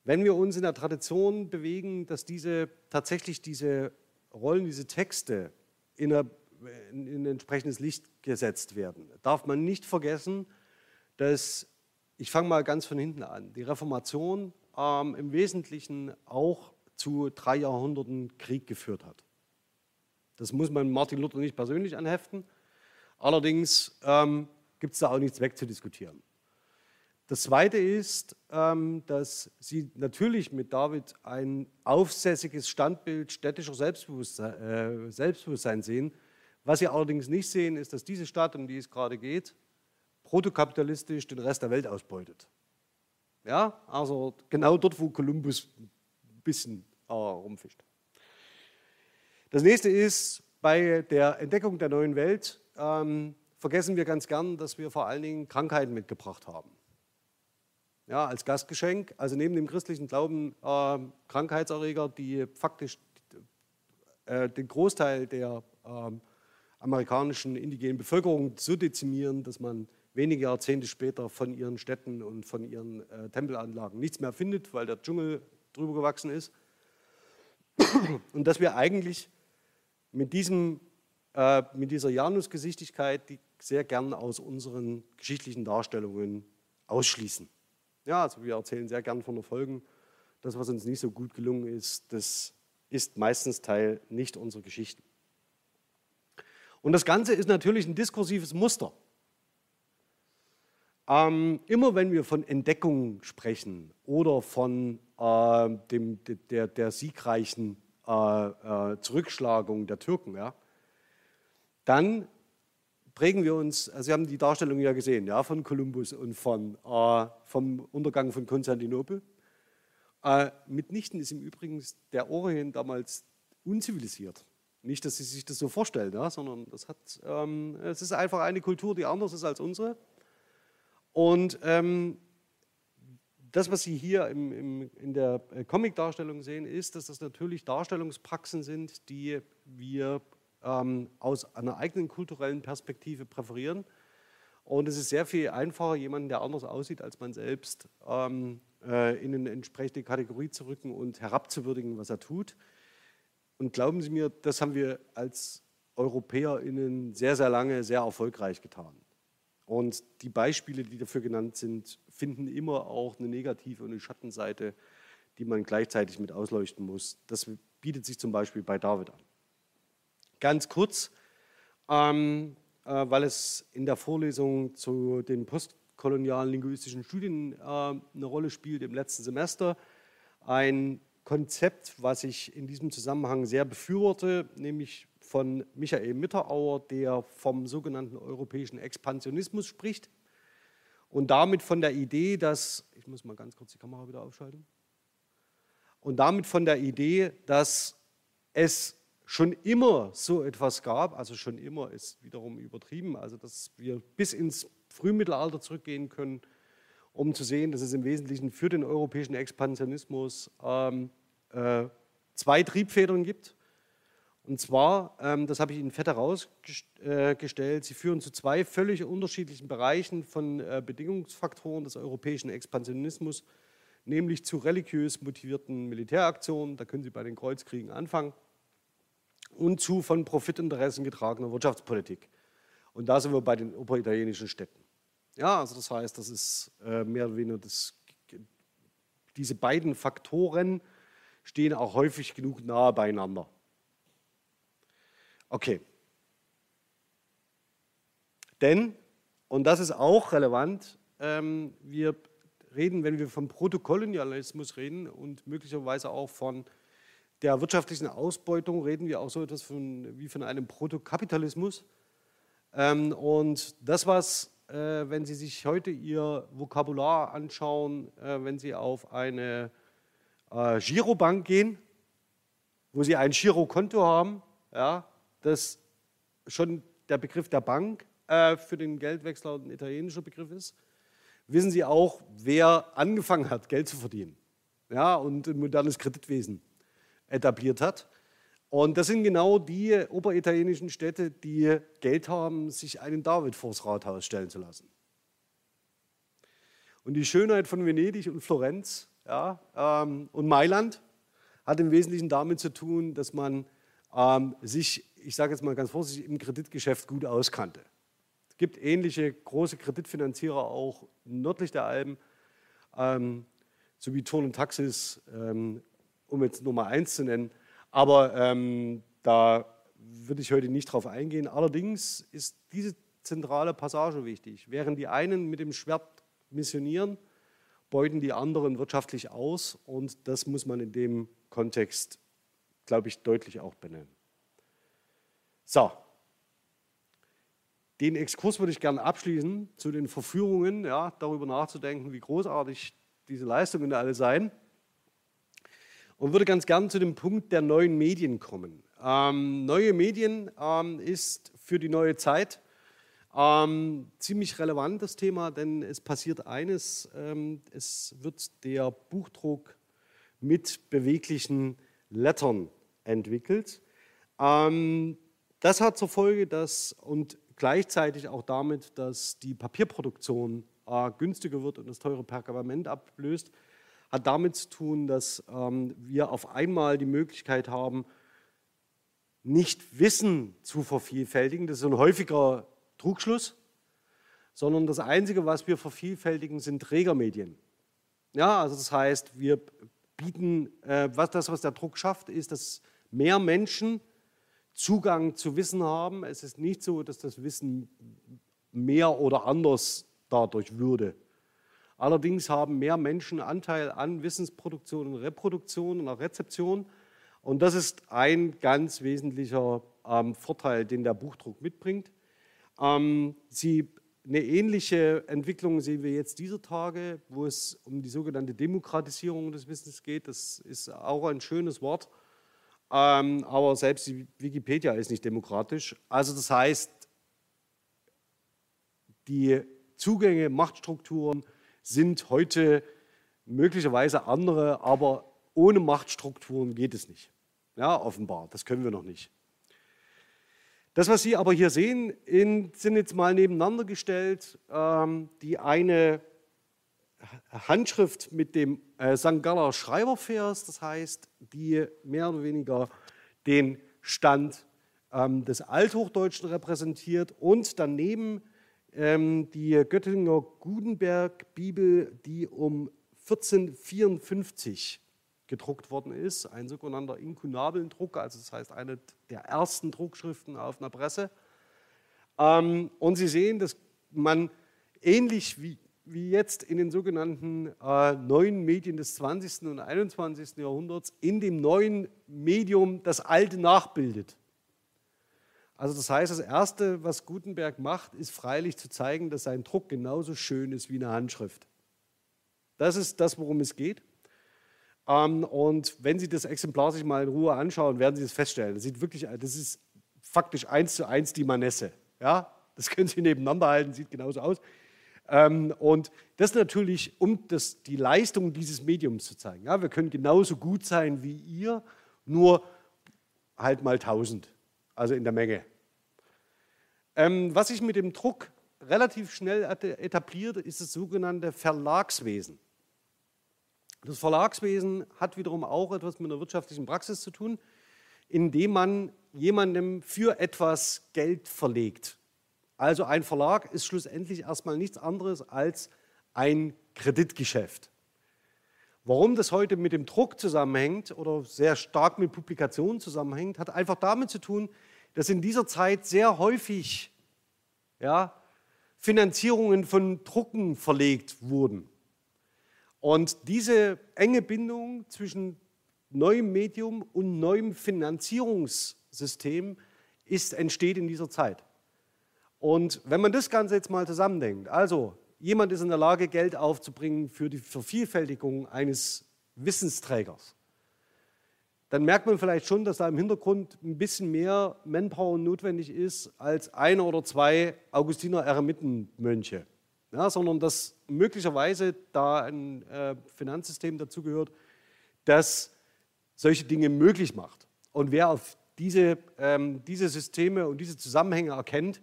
Wenn wir uns in der Tradition bewegen, dass diese tatsächlich diese Rollen, diese Texte in, eine, in ein entsprechendes Licht gesetzt werden, darf man nicht vergessen, dass, ich fange mal ganz von hinten an, die Reformation ähm, im Wesentlichen auch zu drei Jahrhunderten Krieg geführt hat. Das muss man Martin Luther nicht persönlich anheften. Allerdings ähm, gibt es da auch nichts wegzudiskutieren. Das Zweite ist, ähm, dass sie natürlich mit David ein aufsässiges Standbild städtischer Selbstbewusstsein, äh, Selbstbewusstsein sehen. Was sie allerdings nicht sehen, ist, dass diese Stadt, um die es gerade geht, protokapitalistisch den Rest der Welt ausbeutet. Ja, also genau dort, wo Kolumbus ein bisschen äh, rumfischt. Das nächste ist, bei der Entdeckung der neuen Welt ähm, vergessen wir ganz gern, dass wir vor allen Dingen Krankheiten mitgebracht haben ja, als Gastgeschenk. Also neben dem christlichen Glauben äh, Krankheitserreger, die faktisch äh, den Großteil der äh, amerikanischen indigenen Bevölkerung so dezimieren, dass man wenige Jahrzehnte später von ihren Städten und von ihren äh, Tempelanlagen nichts mehr findet, weil der Dschungel drüber gewachsen ist. Und dass wir eigentlich mit, diesem, äh, mit dieser Janusgesichtigkeit die sehr gern aus unseren geschichtlichen Darstellungen ausschließen. Ja, also wir erzählen sehr gern von Erfolgen. Das, was uns nicht so gut gelungen ist, das ist meistens Teil nicht unserer Geschichten. Und das Ganze ist natürlich ein diskursives Muster. Ähm, immer wenn wir von Entdeckung sprechen oder von äh, dem, der, der siegreichen äh, äh, Zurückschlagung der Türken, ja, dann prägen wir uns, also Sie haben die Darstellung ja gesehen, ja, von Kolumbus und von, äh, vom Untergang von Konstantinopel. Äh, mitnichten ist im Übrigen der Orient damals unzivilisiert. Nicht, dass Sie sich das so vorstellen, ja, sondern das hat, ähm, es ist einfach eine Kultur, die anders ist als unsere. Und ähm, das, was Sie hier im, im, in der äh, Comic-Darstellung sehen, ist, dass das natürlich Darstellungspraxen sind, die wir ähm, aus einer eigenen kulturellen Perspektive präferieren. Und es ist sehr viel einfacher, jemanden, der anders aussieht als man selbst, ähm, äh, in eine entsprechende Kategorie zu rücken und herabzuwürdigen, was er tut. Und glauben Sie mir, das haben wir als EuropäerInnen sehr, sehr lange sehr erfolgreich getan. Und die Beispiele, die dafür genannt sind, finden immer auch eine negative und eine Schattenseite, die man gleichzeitig mit ausleuchten muss. Das bietet sich zum Beispiel bei David an. Ganz kurz, ähm, äh, weil es in der Vorlesung zu den postkolonialen linguistischen Studien äh, eine Rolle spielt im letzten Semester. Ein Konzept, was ich in diesem Zusammenhang sehr befürworte, nämlich von Michael Mitterauer, der vom sogenannten europäischen Expansionismus spricht und damit von der Idee, dass, ich muss mal ganz kurz die Kamera wieder aufschalten, und damit von der Idee, dass es schon immer so etwas gab, also schon immer ist wiederum übertrieben, also dass wir bis ins Frühmittelalter zurückgehen können, um zu sehen, dass es im Wesentlichen für den europäischen Expansionismus ähm, äh, zwei Triebfedern gibt. Und zwar, ähm, das habe ich Ihnen fett herausgestellt, sie führen zu zwei völlig unterschiedlichen Bereichen von äh, Bedingungsfaktoren des europäischen Expansionismus, nämlich zu religiös motivierten Militäraktionen, da können Sie bei den Kreuzkriegen anfangen, und zu von Profitinteressen getragener Wirtschaftspolitik. Und da sind wir bei den oberitalienischen Städten. Ja, also das heißt, das ist äh, mehr oder weniger das, diese beiden Faktoren stehen auch häufig genug nahe beieinander. Okay. Denn, und das ist auch relevant, ähm, wir reden, wenn wir von Protokolonialismus reden und möglicherweise auch von der wirtschaftlichen Ausbeutung, reden wir auch so etwas von, wie von einem Protokapitalismus. Ähm, und das, was, äh, wenn Sie sich heute Ihr Vokabular anschauen, äh, wenn Sie auf eine äh, Girobank gehen, wo Sie ein Girokonto haben, ja, das schon der Begriff der Bank äh, für den Geldwechsler ein italienischer Begriff ist, wissen Sie auch, wer angefangen hat, Geld zu verdienen ja, und ein modernes Kreditwesen etabliert hat. Und das sind genau die oberitalienischen Städte, die Geld haben, sich einen David vors Rathaus stellen zu lassen. Und die Schönheit von Venedig und Florenz ja, ähm, und Mailand hat im Wesentlichen damit zu tun, dass man ähm, sich, ich sage jetzt mal ganz vorsichtig, im Kreditgeschäft gut auskannte. Es gibt ähnliche große Kreditfinanzierer auch nördlich der Alpen, ähm, sowie Turn und Taxis, ähm, um jetzt Nummer eins zu nennen. Aber ähm, da würde ich heute nicht drauf eingehen. Allerdings ist diese zentrale Passage wichtig. Während die einen mit dem Schwert missionieren, beuten die anderen wirtschaftlich aus und das muss man in dem Kontext glaube ich, deutlich auch benennen. So, den Exkurs würde ich gerne abschließen zu den Verführungen, ja, darüber nachzudenken, wie großartig diese Leistungen alle seien. Und würde ganz gern zu dem Punkt der neuen Medien kommen. Ähm, neue Medien ähm, ist für die neue Zeit ähm, ziemlich relevant, das Thema, denn es passiert eines, ähm, es wird der Buchdruck mit beweglichen Lettern entwickelt. Ähm, das hat zur Folge, dass und gleichzeitig auch damit, dass die Papierproduktion äh, günstiger wird und das teure Pergament ablöst, hat damit zu tun, dass ähm, wir auf einmal die Möglichkeit haben, nicht Wissen zu vervielfältigen, das ist ein häufiger Trugschluss, sondern das Einzige, was wir vervielfältigen, sind Trägermedien. Ja, also das heißt, wir bieten, äh, was das, was der Druck schafft, ist, dass mehr Menschen Zugang zu Wissen haben. Es ist nicht so, dass das Wissen mehr oder anders dadurch würde. Allerdings haben mehr Menschen Anteil an Wissensproduktion und Reproduktion und auch Rezeption. Und das ist ein ganz wesentlicher ähm, Vorteil, den der Buchdruck mitbringt. Ähm, sie, eine ähnliche Entwicklung sehen wir jetzt dieser Tage, wo es um die sogenannte Demokratisierung des Wissens geht. Das ist auch ein schönes Wort. Ähm, aber selbst die Wikipedia ist nicht demokratisch. Also das heißt, die Zugänge, Machtstrukturen sind heute möglicherweise andere, aber ohne Machtstrukturen geht es nicht. Ja, offenbar, das können wir noch nicht. Das, was Sie aber hier sehen, in, sind jetzt mal nebeneinander gestellt. Ähm, die eine Handschrift mit dem äh, St. Galler Schreibervers, das heißt, die mehr oder weniger den Stand ähm, des Althochdeutschen repräsentiert und daneben ähm, die Göttinger Gutenberg-Bibel, die um 1454 gedruckt worden ist, ein sogenannter Inkunabelndruck, also das heißt eine der ersten Druckschriften auf einer Presse. Ähm, und Sie sehen, dass man ähnlich wie, wie jetzt in den sogenannten äh, neuen Medien des 20. und 21. Jahrhunderts in dem neuen Medium das alte nachbildet. Also das heißt, das Erste, was Gutenberg macht, ist freilich zu zeigen, dass sein Druck genauso schön ist wie eine Handschrift. Das ist das, worum es geht. Ähm, und wenn Sie das Exemplar sich mal in Ruhe anschauen, werden Sie das feststellen. Das sieht wirklich, das ist faktisch eins zu eins die Manesse. Ja, das können Sie nebeneinander halten, sieht genauso aus. Ähm, und das natürlich, um das, die Leistung dieses Mediums zu zeigen. Ja, wir können genauso gut sein wie ihr, nur halt mal 1000, also in der Menge. Ähm, was sich mit dem Druck relativ schnell etabliert, ist das sogenannte Verlagswesen. Das Verlagswesen hat wiederum auch etwas mit einer wirtschaftlichen Praxis zu tun, indem man jemandem für etwas Geld verlegt. Also ein Verlag ist schlussendlich erstmal nichts anderes als ein Kreditgeschäft. Warum das heute mit dem Druck zusammenhängt oder sehr stark mit Publikationen zusammenhängt, hat einfach damit zu tun, dass in dieser Zeit sehr häufig ja, Finanzierungen von Drucken verlegt wurden. Und diese enge Bindung zwischen neuem Medium und neuem Finanzierungssystem ist, entsteht in dieser Zeit. Und wenn man das Ganze jetzt mal zusammendenkt, also jemand ist in der Lage, Geld aufzubringen für die Vervielfältigung eines Wissensträgers, dann merkt man vielleicht schon, dass da im Hintergrund ein bisschen mehr Manpower notwendig ist als ein oder zwei Augustiner Eremitenmönche ja, sondern dass möglicherweise da ein äh, Finanzsystem dazugehört, das solche Dinge möglich macht. Und wer auf diese, ähm, diese Systeme und diese Zusammenhänge erkennt,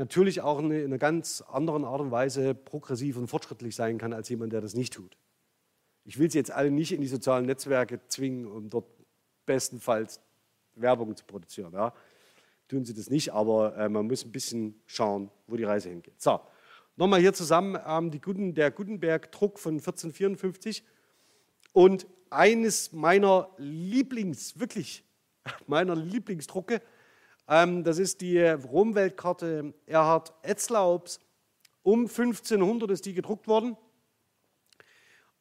natürlich auch in einer ganz anderen Art und Weise progressiv und fortschrittlich sein kann als jemand, der das nicht tut. Ich will Sie jetzt alle nicht in die sozialen Netzwerke zwingen, um dort bestenfalls Werbung zu produzieren. Ja. Tun Sie das nicht, aber äh, man muss ein bisschen schauen, wo die Reise hingeht. So, Nochmal hier zusammen ähm, Guten, der Gutenberg-Druck von 1454. Und eines meiner Lieblings, wirklich meiner Lieblingsdrucke, das ist die Romweltkarte Erhard Etzlaubs. Um 1500 ist die gedruckt worden.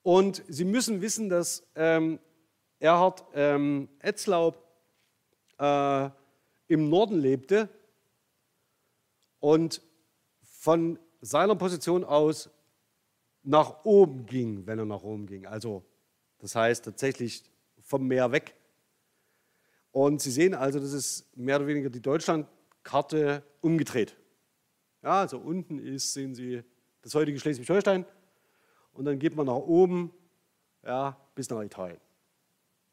Und Sie müssen wissen, dass ähm, Erhard ähm, Etzlaub äh, im Norden lebte und von seiner Position aus nach oben ging, wenn er nach oben ging. Also das heißt tatsächlich vom Meer weg. Und Sie sehen also, das ist mehr oder weniger die Deutschlandkarte umgedreht. Ja, also unten ist, sehen Sie, das heutige Schleswig-Holstein und dann geht man nach oben ja, bis nach Italien.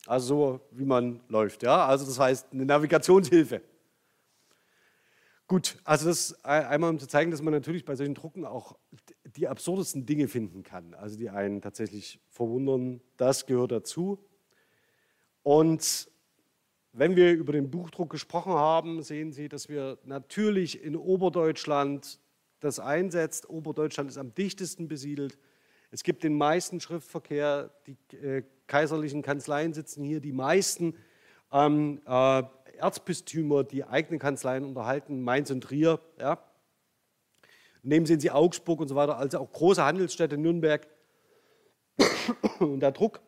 Also so, wie man läuft. Ja? Also das heißt eine Navigationshilfe. Gut, also das einmal um zu zeigen, dass man natürlich bei solchen Drucken auch die absurdesten Dinge finden kann, also die einen tatsächlich verwundern, das gehört dazu. Und wenn wir über den Buchdruck gesprochen haben, sehen Sie, dass wir natürlich in Oberdeutschland das einsetzt. Oberdeutschland ist am dichtesten besiedelt. Es gibt den meisten Schriftverkehr. Die äh, kaiserlichen Kanzleien sitzen hier. Die meisten ähm, äh, Erzbistümer, die eigene Kanzleien unterhalten, Mainz und Trier. Ja. Nehmen Sie Sie Augsburg und so weiter, also auch große Handelsstädte, Nürnberg. Und der Druck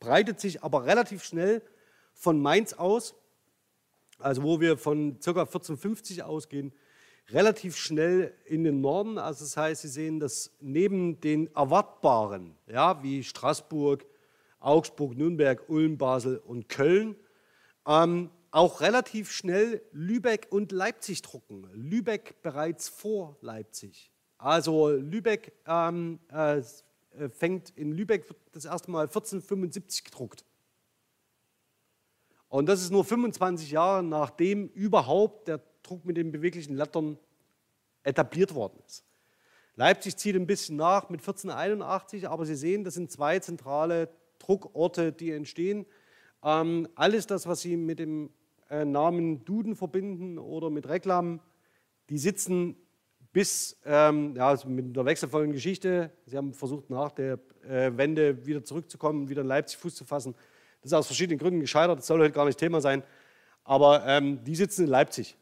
breitet sich aber relativ schnell von Mainz aus, also wo wir von ca. 1450 ausgehen, relativ schnell in den Norden. Also das heißt, Sie sehen, dass neben den erwartbaren, ja, wie Straßburg, Augsburg, Nürnberg, Ulm, Basel und Köln, ähm, auch relativ schnell Lübeck und Leipzig drucken. Lübeck bereits vor Leipzig. Also Lübeck ähm, äh, fängt in Lübeck das erste Mal 1475 gedruckt. Und das ist nur 25 Jahre nachdem überhaupt der Druck mit den beweglichen Lettern etabliert worden ist. Leipzig zieht ein bisschen nach mit 1481, aber Sie sehen, das sind zwei zentrale Druckorte, die entstehen. Ähm, alles das, was Sie mit dem äh, Namen Duden verbinden oder mit Reklam, die sitzen bis ähm, ja, also mit der wechselvollen Geschichte. Sie haben versucht, nach der äh, Wende wieder zurückzukommen, wieder in Leipzig Fuß zu fassen. Das ist aus verschiedenen Gründen gescheitert, das soll heute gar nicht Thema sein. Aber ähm, die sitzen in Leipzig.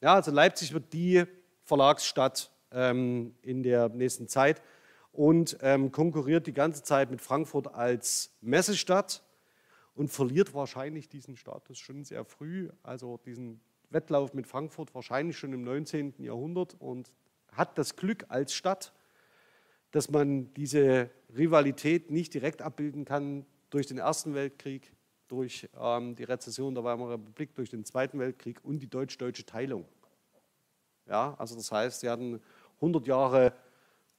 Ja, also Leipzig wird die Verlagsstadt ähm, in der nächsten Zeit und ähm, konkurriert die ganze Zeit mit Frankfurt als Messestadt und verliert wahrscheinlich diesen Status schon sehr früh, also diesen Wettlauf mit Frankfurt wahrscheinlich schon im 19. Jahrhundert und hat das Glück als Stadt, dass man diese Rivalität nicht direkt abbilden kann durch den Ersten Weltkrieg, durch ähm, die Rezession der Weimarer Republik, durch den Zweiten Weltkrieg und die deutsch-deutsche Teilung. Ja, also das heißt, sie hatten 100 Jahre,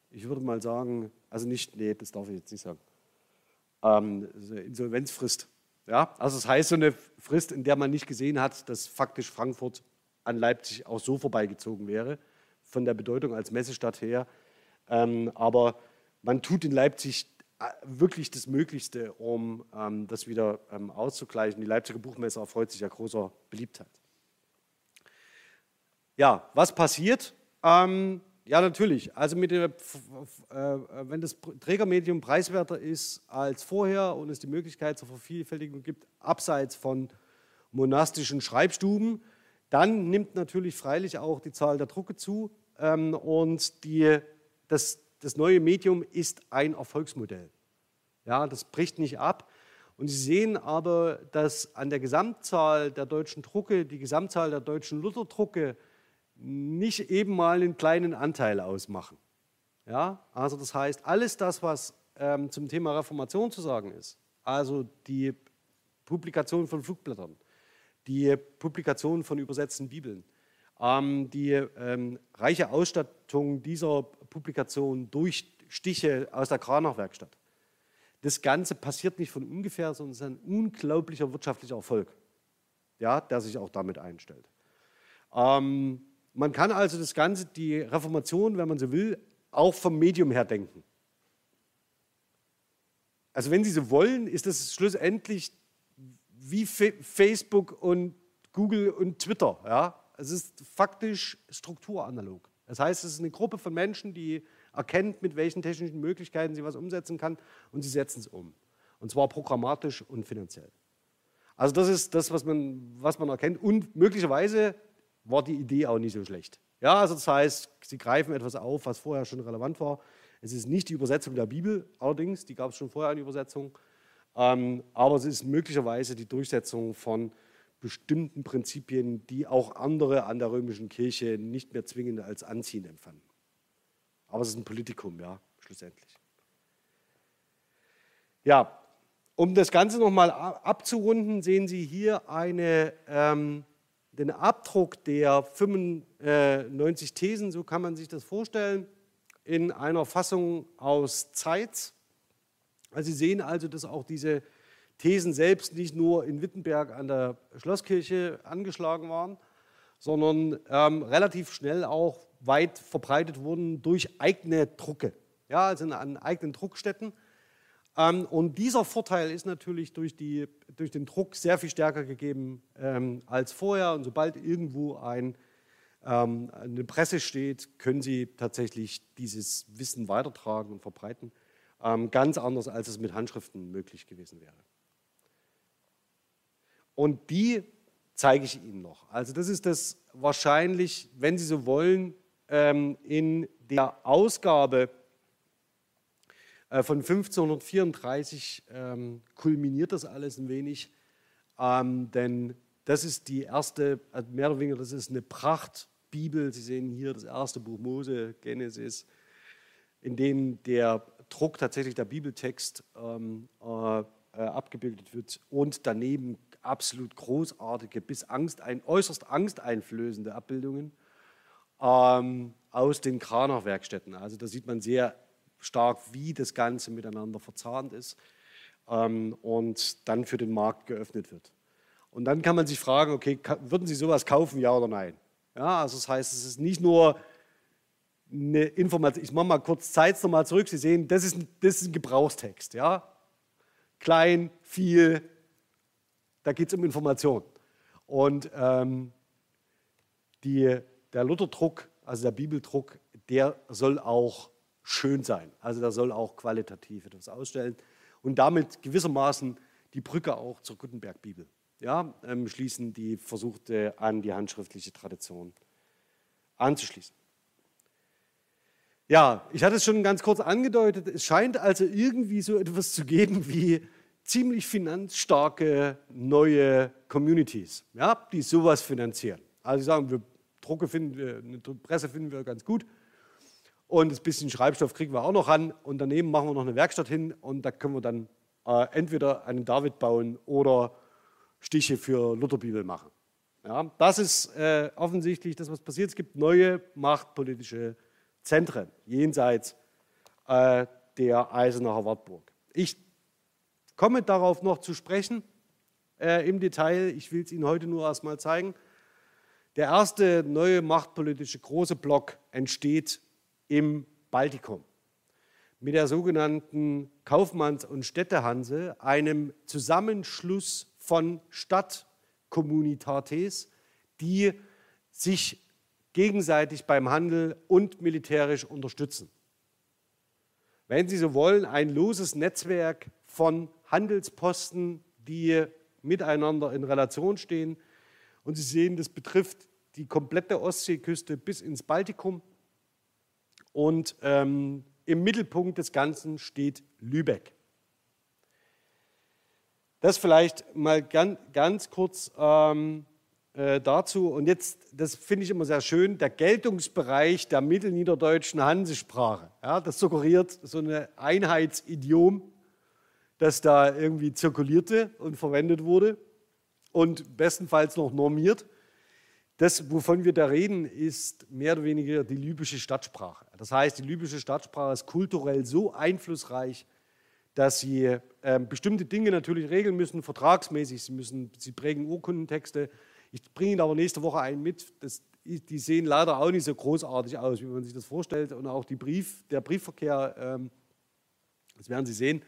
ich würde mal sagen, also nicht, nee, das darf ich jetzt nicht sagen, ähm, Insolvenzfrist. Ja, also das heißt so eine Frist, in der man nicht gesehen hat, dass faktisch Frankfurt an Leipzig auch so vorbeigezogen wäre, von der Bedeutung als Messestadt her. Ähm, aber man tut in Leipzig wirklich das Möglichste, um ähm, das wieder ähm, auszugleichen. Die Leipziger Buchmesse erfreut sich ja großer Beliebtheit. Ja, was passiert? Ähm, ja, natürlich. Also mit der, äh, wenn das Trägermedium preiswerter ist als vorher und es die Möglichkeit zur Vervielfältigung gibt, abseits von monastischen Schreibstuben, dann nimmt natürlich freilich auch die Zahl der Drucke zu ähm, und die, das, das neue Medium ist ein Erfolgsmodell. Ja, das bricht nicht ab. Und Sie sehen aber, dass an der Gesamtzahl der deutschen Drucke, die Gesamtzahl der deutschen Lutherdrucke, nicht eben mal einen kleinen Anteil ausmachen. Ja? Also das heißt, alles das, was ähm, zum Thema Reformation zu sagen ist, also die Publikation von Flugblättern, die Publikation von übersetzten Bibeln, die ähm, reiche Ausstattung dieser Publikation durch Stiche aus der Kranachwerkstatt. Das Ganze passiert nicht von ungefähr, sondern es ist ein unglaublicher wirtschaftlicher Erfolg, ja, der sich auch damit einstellt. Ähm, man kann also das Ganze, die Reformation, wenn man so will, auch vom Medium her denken. Also wenn Sie so wollen, ist das schlussendlich wie Facebook und Google und Twitter. Ja? Es ist faktisch strukturanalog. Das heißt, es ist eine Gruppe von Menschen, die erkennt, mit welchen technischen Möglichkeiten sie was umsetzen kann und sie setzen es um. Und zwar programmatisch und finanziell. Also das ist das, was man, was man erkennt. Und möglicherweise war die Idee auch nicht so schlecht. Ja, also das heißt, sie greifen etwas auf, was vorher schon relevant war. Es ist nicht die Übersetzung der Bibel, allerdings, die gab es schon vorher eine Übersetzung, ähm, aber es ist möglicherweise die Durchsetzung von bestimmten Prinzipien, die auch andere an der römischen Kirche nicht mehr zwingend als anziehend empfanden. Aber es ist ein Politikum, ja, schlussendlich. Ja, um das Ganze nochmal abzurunden, sehen Sie hier eine ähm, den Abdruck der 95 Thesen, so kann man sich das vorstellen, in einer Fassung aus Zeit. Also Sie sehen also, dass auch diese Thesen selbst nicht nur in Wittenberg an der Schlosskirche angeschlagen waren, sondern ähm, relativ schnell auch weit verbreitet wurden durch eigene Drucke, ja, also an eigenen Druckstätten. Ähm, und dieser Vorteil ist natürlich durch, die, durch, den Druck sehr viel stärker gegeben ähm, als vorher. Und sobald irgendwo ein, ähm, eine Presse steht, können Sie tatsächlich dieses Wissen weitertragen und verbreiten. Ähm, ganz anders, als es mit Handschriften möglich gewesen wäre. Und die zeige ich Ihnen noch. Also das ist das wahrscheinlich, wenn Sie so wollen, ähm, in der Ausgabe äh, von 1534 ähm, kulminiert das alles ein wenig, ähm, denn das ist die erste, also mehr oder weniger, das ist eine Prachtbibel. Sie sehen hier das erste Buch Mose, Genesis, in dem der Druck tatsächlich der Bibeltext äh, äh, abgebildet wird und daneben absolut großartige, bis Angst, ein, äußerst angsteinflößende Abbildungen ähm, aus den Kranach-Werkstätten. Also da sieht man sehr stark, wie das Ganze miteinander verzahnt ist ähm, und dann für den Markt geöffnet wird. Und dann kann man sich fragen, okay, würden Sie sowas kaufen, ja oder nein? Ja, also das heißt, es ist nicht nur eine Information, ich mache mal kurz Zeit nochmal zurück, Sie sehen, das ist, ein, das ist ein Gebrauchstext, ja? Klein, viel, da geht es um Information. Und ähm, die, der Lutherdruck, also der Bibeldruck, der soll auch schön sein. Also da soll auch qualitativ etwas ausstellen und damit gewissermaßen die Brücke auch zur Gutenberg-Bibel ja, ähm, schließen, die versuchte an die handschriftliche Tradition anzuschließen. Ja, ich hatte es schon ganz kurz angedeutet. Es scheint also irgendwie so etwas zu geben wie ziemlich finanzstarke neue Communities, ja, die sowas finanzieren. Also sagen, wir Drucke finden wir, eine Presse finden wir ganz gut und ein bisschen Schreibstoff kriegen wir auch noch ran und daneben machen wir noch eine Werkstatt hin und da können wir dann äh, entweder einen David bauen oder Stiche für Lutherbibel machen. Ja, das ist äh, offensichtlich das, was passiert. Es gibt neue machtpolitische Zentren jenseits äh, der Eisenacher Wartburg. Ich komme darauf noch zu sprechen äh, im Detail. Ich will es Ihnen heute nur erstmal zeigen. Der erste neue machtpolitische große Block entsteht im Baltikum mit der sogenannten Kaufmanns- und Städtehanse, einem Zusammenschluss von Stadtkommunitates, die sich gegenseitig beim Handel und militärisch unterstützen. Wenn Sie so wollen, ein loses Netzwerk von Handelsposten, die miteinander in Relation stehen. Und Sie sehen, das betrifft die komplette Ostseeküste bis ins Baltikum. Und ähm, im Mittelpunkt des Ganzen steht Lübeck. Das vielleicht mal ganz, ganz kurz ähm, äh, dazu. Und jetzt, das finde ich immer sehr schön, der Geltungsbereich der mittelniederdeutschen Hansesprache. Ja, das suggeriert so ein Einheitsidiom, das da irgendwie zirkulierte und verwendet wurde und bestenfalls noch normiert. Das, wovon wir da reden, ist mehr oder weniger die libysche Stadtsprache. Das heißt, die libysche Stadtsprache ist kulturell so einflussreich, dass sie äh, bestimmte Dinge natürlich regeln müssen, vertragsmäßig. Sie, müssen, sie prägen Urkundentexte. Ich bringe Ihnen aber nächste Woche einen mit. Das, die sehen leider auch nicht so großartig aus, wie man sich das vorstellt. Und auch Brief, der Briefverkehr, ähm, das werden Sie sehen.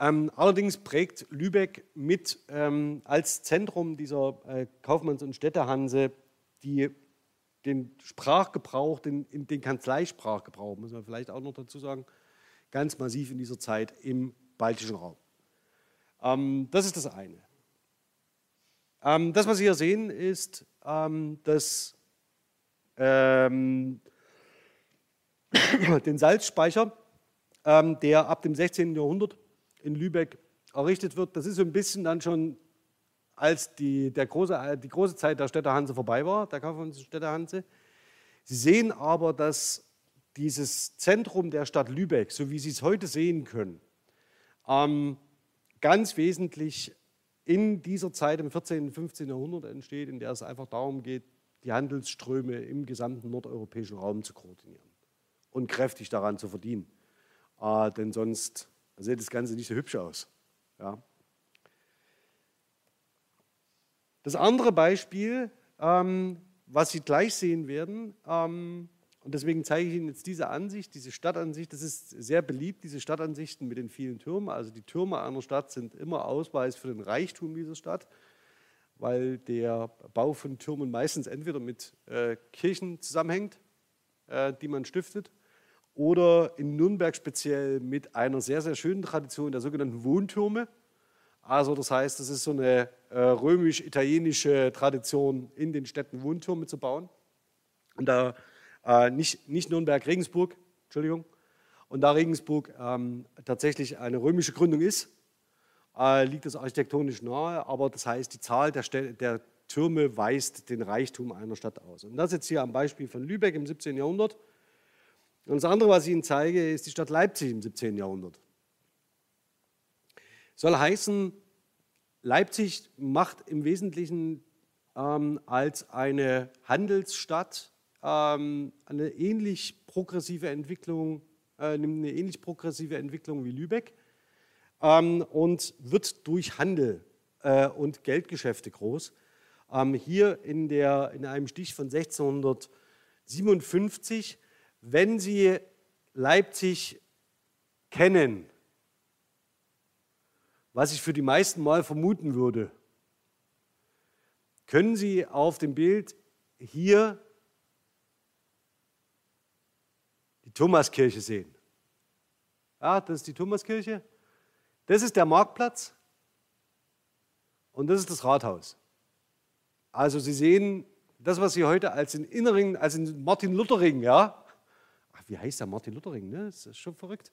Ähm, allerdings prägt Lübeck mit ähm, als Zentrum dieser äh, Kaufmanns- und Städtehanse die den Sprachgebrauch, den, den Kanzleisprachgebrauch, muss man vielleicht auch noch dazu sagen, ganz massiv in dieser Zeit im baltischen Raum. Ähm, das ist das eine. Ähm, das, was Sie hier sehen, ist, ähm, dass ähm, den Salzspeicher, der ab dem 16. Jahrhundert in Lübeck errichtet wird, das ist so ein bisschen dann schon als die, der große, die große Zeit der Städte Hanse vorbei war, der Kaufmanns- Städte Hanse. Sie sehen aber, dass dieses Zentrum der Stadt Lübeck, so wie Sie es heute sehen können, ähm, ganz wesentlich in dieser Zeit im 14. und 15. Jahrhundert entsteht, in der es einfach darum geht, die Handelsströme im gesamten nordeuropäischen Raum zu koordinieren und kräftig daran zu verdienen. Äh, denn sonst sieht das Ganze nicht so hübsch aus. Ja. Das andere Beispiel, ähm, was Sie gleich sehen werden, ähm, und deswegen zeige ich Ihnen jetzt diese Ansicht, diese Stadtansicht, das ist sehr beliebt, diese Stadtansichten mit den vielen Türmen. Also die Türme einer Stadt sind immer Ausweis für den Reichtum dieser Stadt, weil der Bau von Türmen meistens entweder mit äh, Kirchen zusammenhängt, äh, die man stiftet, oder in Nürnberg speziell mit einer sehr, sehr schönen Tradition der sogenannten Wohntürme. Also das heißt, es ist so eine äh, römisch-italienische Tradition, in den Städten Wohntürme zu bauen. Und da äh, nicht, nicht Nürnberg-Regensburg, Entschuldigung, und da Regensburg ähm, tatsächlich eine römische Gründung ist, äh, liegt das architektonisch nahe, aber das heißt, die Zahl der, der Türme weist den Reichtum einer Stadt aus. Und das jetzt hier am Beispiel von Lübeck im 17. Jahrhundert. Und das andere, was ich Ihnen zeige, ist die Stadt Leipzig im 17. Jahrhundert. Soll heißen, Leipzig macht im Wesentlichen ähm, als eine Handelsstadt ähm, eine ähnlich progressive Entwicklung, äh, eine ähnlich progressive Entwicklung wie Lübeck ähm, und wird durch Handel äh, und Geldgeschäfte groß. Ähm, hier in, der, in einem Stich von 1657, wenn Sie Leipzig kennen, was ich für die meisten mal vermuten würde. Können Sie auf dem Bild hier die Thomaskirche sehen? Ja, das ist die Thomaskirche. Das ist der Marktplatz und das ist das Rathaus. Also Sie sehen das, was Sie heute als in Innering, als in Martin Luther Ring, ja, wie heißt der, Martin Luthering, ne? Das ist schon verrückt.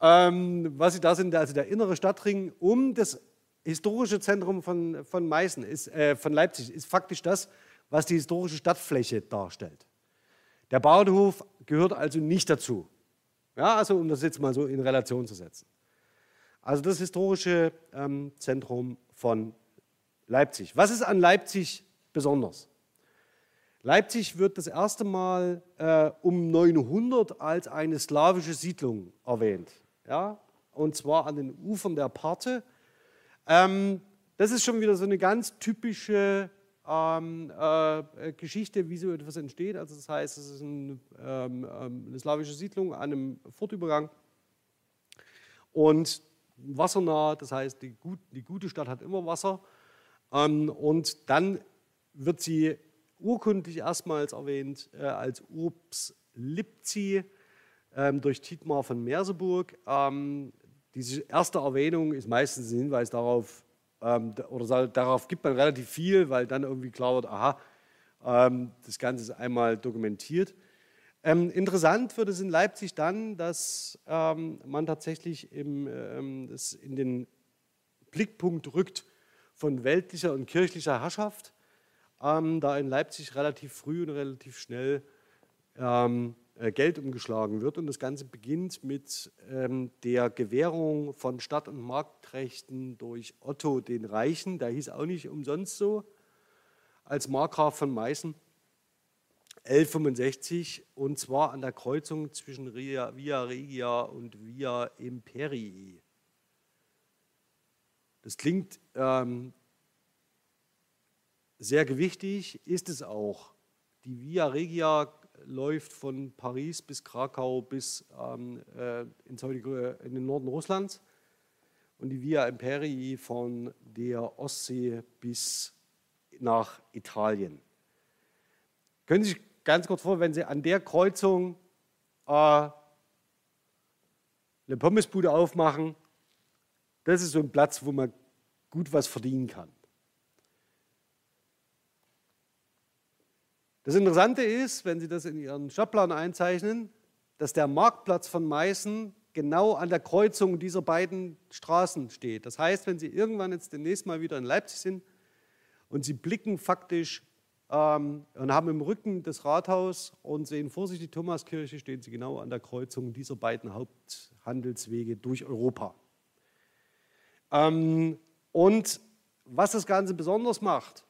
Ähm, was sie da sind, also der innere Stadtring um das historische Zentrum von, von Meißen, ist, äh, von Leipzig, ist faktisch das, was die historische Stadtfläche darstellt. Der Bauernhof gehört also nicht dazu. Ja, also um das jetzt mal so in Relation zu setzen. Also das historische ähm, Zentrum von Leipzig. Was ist an Leipzig besonders? Leipzig wird das erste Mal äh, um 900 als eine slawische Siedlung erwähnt. Ja? Und zwar an den Ufern der Parthe. Ähm, das ist schon wieder so eine ganz typische ähm, äh, Geschichte, wie so etwas entsteht. Also das heißt, es ist ein, ähm, ähm eine slawische Siedlung an einem Fortübergang. Und wassernah, das heißt, die, gut, die gute Stadt hat immer Wasser. Ähm, und dann wird sie urkundlich erstmals erwähnt äh, als Urbs Lipzi ähm, durch Tietmar von Merseburg. Ähm, diese erste Erwähnung ist meistens ein Hinweis darauf, ähm, oder darauf gibt man relativ viel, weil dann irgendwie klar wird, aha, ähm, das Ganze ist einmal dokumentiert. Ähm, interessant wird es in Leipzig dann, dass ähm, man tatsächlich im, in den Blickpunkt rückt von weltlicher und kirchlicher Herrschaft ähm, da in Leipzig relativ früh und relativ schnell ähm, äh, Geld umgeschlagen wird. Und das Ganze beginnt mit ähm, der Gewährung von Stadt- und Marktrechten durch Otto den Reichen. Der hieß auch nicht umsonst so, als Markgraf von Meißen. 1165 und zwar an der Kreuzung zwischen Via, Regia und Via Imperii. Das klingt ähm, sehr gewichtig ist es auch. Die Via Regia läuft von Paris bis Krakau bis ähm, äh, ins heutige, in den Norden Russlands und die Via Imperii von der Ostsee bis nach Italien. Können Sie sich ganz kurz vor, wenn Sie an der Kreuzung äh, eine Pommesbude aufmachen, das ist so ein Platz, wo man gut was verdienen kann. Das Interessante ist, wenn Sie das in Ihren Stadtplan einzeichnen, dass der Marktplatz von Meißen genau an der Kreuzung dieser beiden Straßen steht. Das heißt, wenn Sie irgendwann jetzt demnächst mal wieder in Leipzig sind und Sie blicken faktisch ähm, und haben im Rücken das Rathaus und sehen vor sich die Thomaskirche, stehen Sie genau an der Kreuzung dieser beiden Haupthandelswege durch Europa. Ähm, und was das Ganze besonders macht,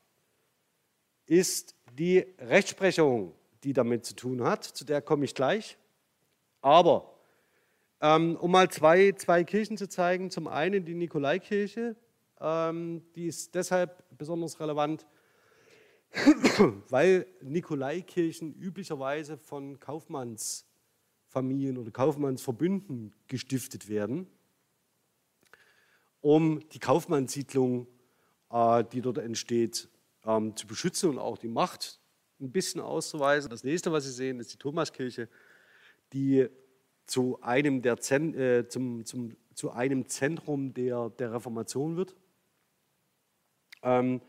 ist die Rechtsprechung, die damit zu tun hat, zu der komme ich gleich. Aber ähm, um mal zwei, zwei Kirchen zu zeigen, zum einen die Nikolaikirche, ähm, die ist deshalb besonders relevant, weil Nikolaikirchen üblicherweise von Kaufmannsfamilien oder Kaufmannsverbünden gestiftet werden, um die Kaufmannssiedlung, äh, die dort entsteht, ähm, zu beschützen und auch die Macht ein bisschen auszuweisen. Das nächste, was Sie sehen, ist die Thomaskirche, die zu einem, der Zen, äh, zum, zum, zu einem Zentrum der, der Reformation wird. Ähm,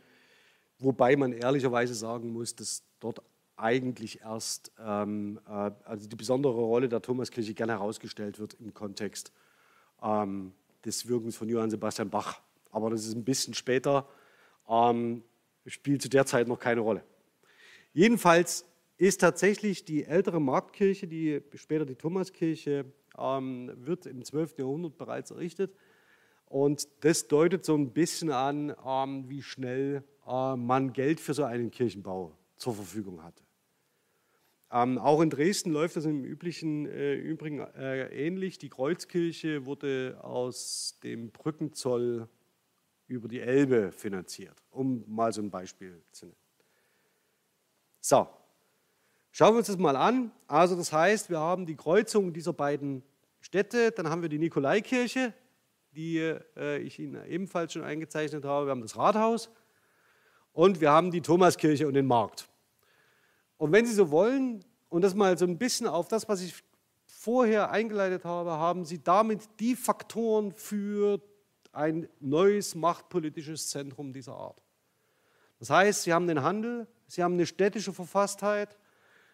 wobei man ehrlicherweise sagen muss, dass dort eigentlich erst ähm, äh, also die besondere Rolle der Thomaskirche gerne herausgestellt wird im Kontext ähm, des Wirkens von Johann Sebastian Bach. Aber das ist ein bisschen später. Ähm, spielt zu der Zeit noch keine Rolle. Jedenfalls ist tatsächlich die ältere Marktkirche, die später die Thomaskirche, ähm, wird im 12. Jahrhundert bereits errichtet. Und das deutet so ein bisschen an, ähm, wie schnell äh, man Geld für so einen Kirchenbau zur Verfügung hatte. Ähm, auch in Dresden läuft das im Üblichen, äh, Übrigen äh, ähnlich. Die Kreuzkirche wurde aus dem Brückenzoll über die Elbe finanziert, um mal so ein Beispiel zu nennen. So, schauen wir uns das mal an. Also das heißt, wir haben die Kreuzung dieser beiden Städte, dann haben wir die Nikolaikirche, die äh, ich Ihnen ebenfalls schon eingezeichnet habe. Wir haben das Rathaus und wir haben die Thomaskirche und den Markt. Und wenn Sie so wollen, und das mal so ein bisschen auf das, was ich vorher eingeleitet habe, haben Sie damit die Faktoren für ein neues machtpolitisches Zentrum dieser Art. Das heißt, sie haben den Handel, sie haben eine städtische Verfasstheit,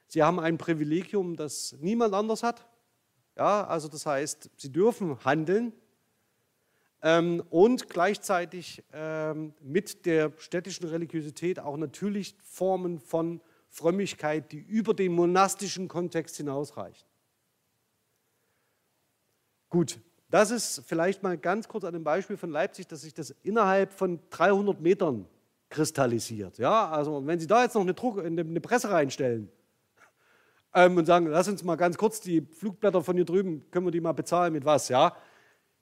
Sie haben ein Privilegium, das niemand anders hat. Ja, also das heißt, sie dürfen handeln ähm, und gleichzeitig ähm, mit der städtischen Religiosität auch natürlich Formen von Frömmigkeit, die über den monastischen Kontext hinausreichen. Gut, das ist vielleicht mal ganz kurz an dem Beispiel von Leipzig, dass sich das innerhalb von 300 Metern kristallisiert. Ja, also wenn Sie da jetzt noch eine, Druck, eine Presse reinstellen ähm, und sagen, lass uns mal ganz kurz die Flugblätter von hier drüben, können wir die mal bezahlen mit was, ja,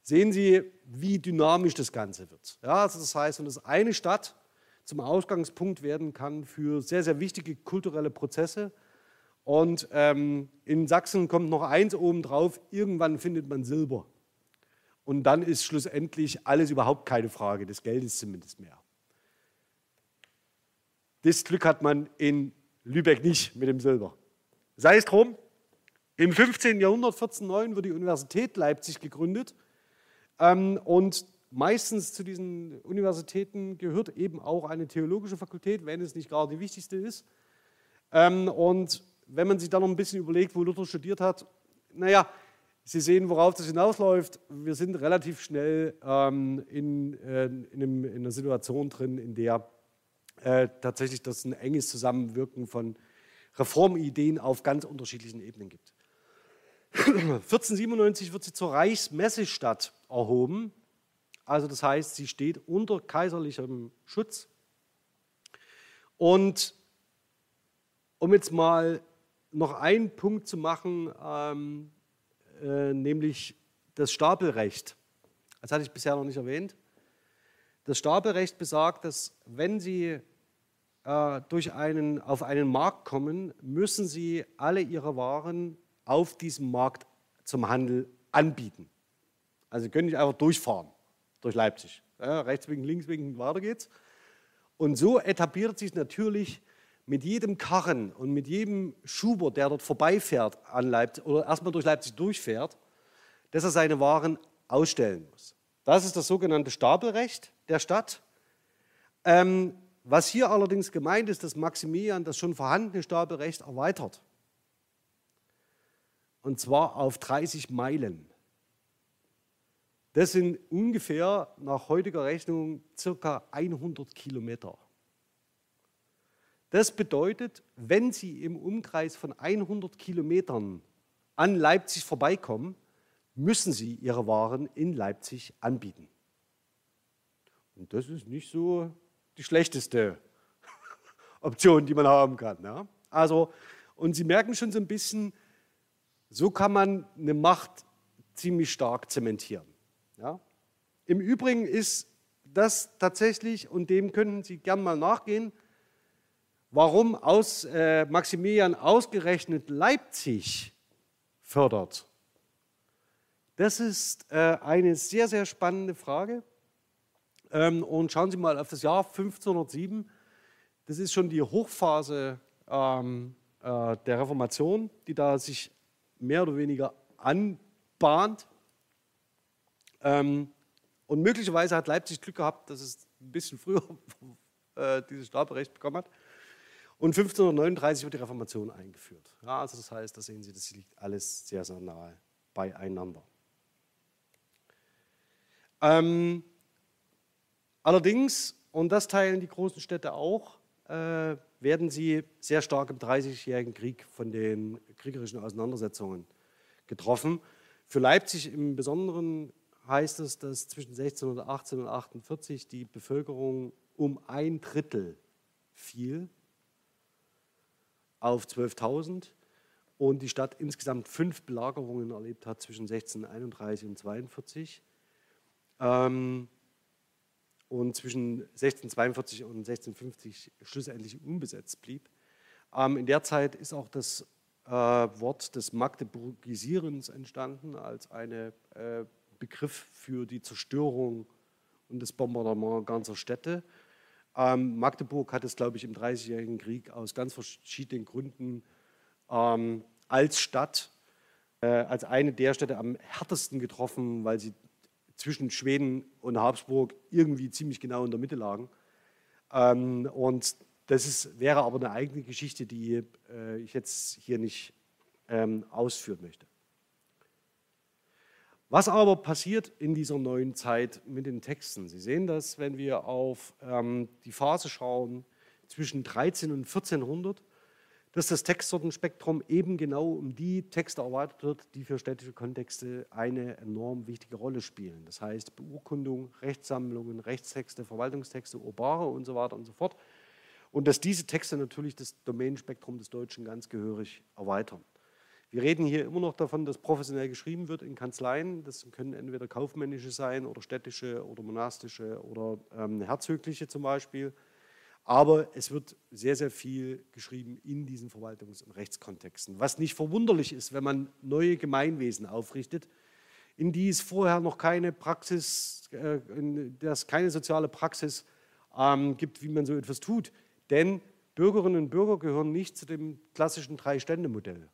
sehen Sie, wie dynamisch das Ganze wird. Ja, also das heißt, wenn das eine Stadt zum Ausgangspunkt werden kann für sehr, sehr wichtige kulturelle Prozesse, und ähm, in Sachsen kommt noch eins obendrauf, irgendwann findet man Silber. Und dann ist schlussendlich alles überhaupt keine Frage des Geldes zumindest mehr. Das Glück hat man in Lübeck nicht mit dem Silber. Sei es drum, im 15. Jahrhundert, 1409, wird die Universität Leipzig gegründet. Ähm, und meistens zu diesen Universitäten gehört eben auch eine theologische Fakultät, wenn es nicht gar die wichtigste ist. Ähm, und wenn man sich dann noch ein bisschen überlegt, wo Luther studiert hat, naja, Sie sehen, worauf das hinausläuft. Wir sind relativ schnell ähm, in, äh, in, einem, in, einer Situation drin, in der äh, tatsächlich das ein enges Zusammenwirken von Reformideen auf ganz unterschiedlichen Ebenen gibt. 1497 wird sie zur Reichsmessestadt erhoben. Also das heißt, sie steht unter kaiserlichem Schutz. Und um jetzt mal noch einen Punkt zu machen, ähm, äh, nämlich das Stapelrecht. Das hatte ich bisher noch nicht erwähnt. Das Stapelrecht besagt, dass wenn Sie äh, durch einen, auf einen Markt kommen, müssen Sie alle Ihre Waren auf diesem Markt zum Handel anbieten. Also Sie können nicht einfach durchfahren durch Leipzig. Ja, rechts wegen, links wegen, weiter geht's. Und so etabliert sich natürlich mit jedem Karren und mit jedem Schuber, der dort vorbeifährt an Leipzig oder erstmal durch Leipzig durchfährt, dass er seine Waren ausstellen muss. Das ist das sogenannte Stapelrecht der Stadt. Ähm, was hier allerdings gemeint ist, dass Maximilian das schon vorhandene Stapelrecht erweitert. Und zwar auf 30 Meilen. Das sind ungefähr nach heutiger Rechnung circa 100 Kilometer. Das bedeutet, wenn Sie im Umkreis von 100 Kilometern an Leipzig vorbeikommen, müssen Sie Ihre Waren in Leipzig anbieten. Und das ist nicht so die schlechteste Option, die man haben kann. Ja? Also, und Sie merken schon so ein bisschen, so kann man eine Macht ziemlich stark zementieren. Ja? Im Übrigen ist das tatsächlich, und dem können Sie gern mal nachgehen, warum aus, äh, Maximilian ausgerechnet Leipzig fördert. Das ist äh, eine sehr, sehr spannende Frage. Ähm, und schauen Sie mal auf das Jahr 1507. Das ist schon die Hochphase ähm, äh, der Reformation, die da sich mehr oder weniger anbahnt. Ähm, und möglicherweise hat Leipzig Glück gehabt, dass es ein bisschen früher äh, dieses Staatsrecht bekommen hat. Und 1539 wird die Reformation eingeführt. Ja, also das heißt, da sehen Sie, das liegt alles sehr, sehr nahe beieinander. Ähm, allerdings, und das teilen die großen Städte auch, äh, werden sie sehr stark im Dreißigjährigen Krieg von den kriegerischen Auseinandersetzungen getroffen. Für Leipzig im Besonderen heißt es, dass zwischen 1618 und 1848 die Bevölkerung um ein Drittel fiel auf 12.000 und die Stadt insgesamt fünf Belagerungen erlebt hat zwischen 1631 und 42 ähm, und zwischen 1642 und 1650 schlussendlich unbesetzt blieb. Ähm, in der Zeit ist auch das äh, Wort des Magdeburgisierens entstanden als ein äh, Begriff für die Zerstörung und das Bombardement ganzer Städte. Ähm, Magdeburg hat es, glaube ich, im Dreißigjährigen Krieg aus ganz verschiedenen Gründen ähm, als Stadt, äh, als eine der Städte am härtesten getroffen, weil sie zwischen Schweden und Habsburg irgendwie ziemlich genau in der Mitte lagen. Ähm, und das ist, wäre aber eine eigene Geschichte, die äh, ich jetzt hier nicht ähm, ausführen möchte. Was aber passiert in dieser neuen Zeit mit den Texten? Sie sehen das, wenn wir auf ähm, die Phase schauen zwischen 13 und 1400, dass das Textsortenspektrum eben genau um die Texte erweitert wird, die für städtische Kontexte eine enorm wichtige Rolle spielen. Das heißt Beurkundung, Rechtssammlungen, Rechtstexte, Verwaltungstexte, Urbare und so weiter und so fort. Und dass diese Texte natürlich das Domänenspektrum des Deutschen ganz gehörig erweitern. Wir reden hier immer noch davon, dass professionell geschrieben wird in Kanzleien. Das können entweder kaufmännische sein oder städtische oder monastische oder ähm, herzögliche zum Beispiel. Aber es wird sehr, sehr viel geschrieben in diesen Verwaltungs- und Rechtskontexten. Was nicht verwunderlich ist, wenn man neue Gemeinwesen aufrichtet, in die es vorher noch keine Praxis, äh, in der es keine soziale Praxis ähm, gibt, wie man so etwas tut. Denn Bürgerinnen und Bürger gehören nicht zu dem klassischen Drei-Stände-Modell.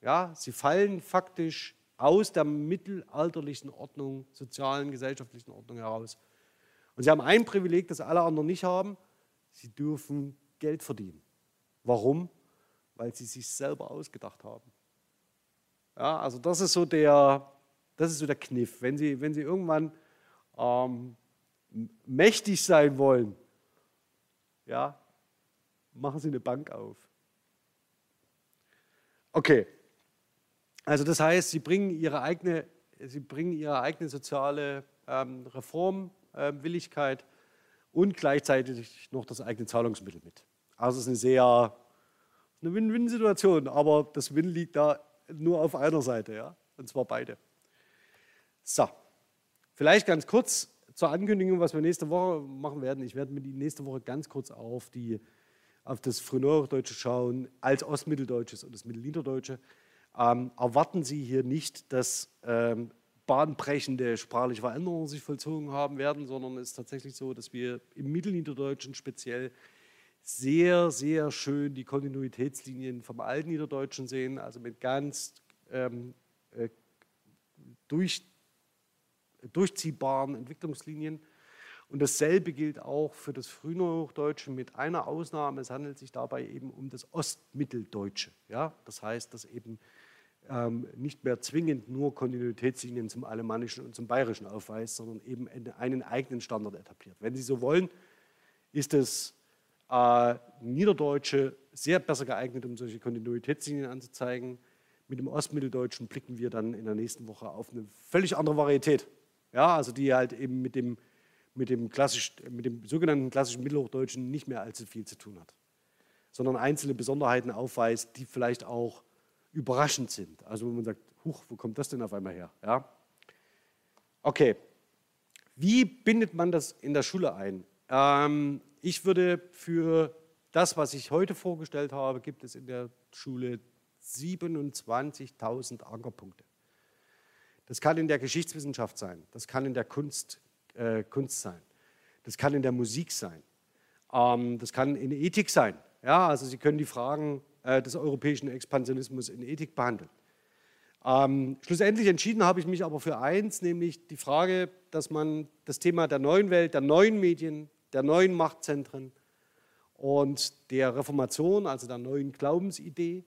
Ja, sie fallen faktisch aus der mittelalterlichen Ordnung, sozialen, gesellschaftlichen Ordnung heraus. Und sie haben ein Privileg, das alle anderen nicht haben. Sie dürfen Geld verdienen. Warum? Weil sie sich selber ausgedacht haben. Ja, also das ist so der, das ist so der Kniff. Wenn Sie, wenn sie irgendwann ähm, mächtig sein wollen, ja, machen Sie eine Bank auf. Okay, also das heißt, sie bringen ihre eigene, sie bringen ihre eigene soziale ähm, Reformwilligkeit äh, und gleichzeitig noch das eigene Zahlungsmittel mit. Also es ist eine sehr eine Win-Win-Situation, aber das Win liegt da nur auf einer Seite, ja, und zwar beide. So, vielleicht ganz kurz zur Ankündigung, was wir nächste Woche machen werden. Ich werde mit Ihnen nächste Woche ganz kurz auf, die, auf das Frühneuhochdeutsche schauen, als Ostmitteldeutsches und das Mittelniederdeutsche ähm, erwarten Sie hier nicht, dass ähm, bahnbrechende sprachliche Veränderungen sich vollzogen haben werden, sondern es ist tatsächlich so, dass wir im Mittelniederdeutschen speziell sehr, sehr schön die Kontinuitätslinien vom Altniederdeutschen sehen, also mit ganz ähm, äh, durch, durchziehbaren Entwicklungslinien. Und dasselbe gilt auch für das Frühneuhochdeutsche mit einer Ausnahme. Es handelt sich dabei eben um das Ostmitteldeutsche. Ja? Das heißt, dass eben ähm, nicht mehr zwingend nur Kontinuitätslinien zum Alemannischen und zum Bayerischen aufweist, sondern eben einen eigenen Standard etabliert. Wenn Sie so wollen, ist das äh, Niederdeutsche sehr besser geeignet, um solche Kontinuitätslinien anzuzeigen. Mit dem Ostmitteldeutschen blicken wir dann in der nächsten Woche auf eine völlig andere Varietät. Ja, also die halt eben mit dem, mit dem, klassisch, mit dem sogenannten klassischen Mittelhochdeutschen nicht mehr allzu viel zu tun hat, sondern einzelne Besonderheiten aufweist, die vielleicht auch überraschend sind. Also wo man sagt, huch, wo kommt das denn auf einmal her? Ja? Okay, wie bindet man das in der Schule ein? Ähm, ich würde für das, was ich heute vorgestellt habe, gibt es in der Schule 27.000 Ankerpunkte. Das kann in der Geschichtswissenschaft sein, das kann in der Kunst, äh, Kunst sein, das kann in der Musik sein, ähm, das kann in Ethik sein. Ja, also Sie können die Fragen äh, des europäischen Expansionismus in Ethik behandeln. Ähm, schlussendlich entschieden habe ich mich aber für eins, nämlich die Frage, dass man das Thema der neuen Welt, der neuen Medien, der neuen Machtzentren und der Reformation, also der neuen Glaubensidee,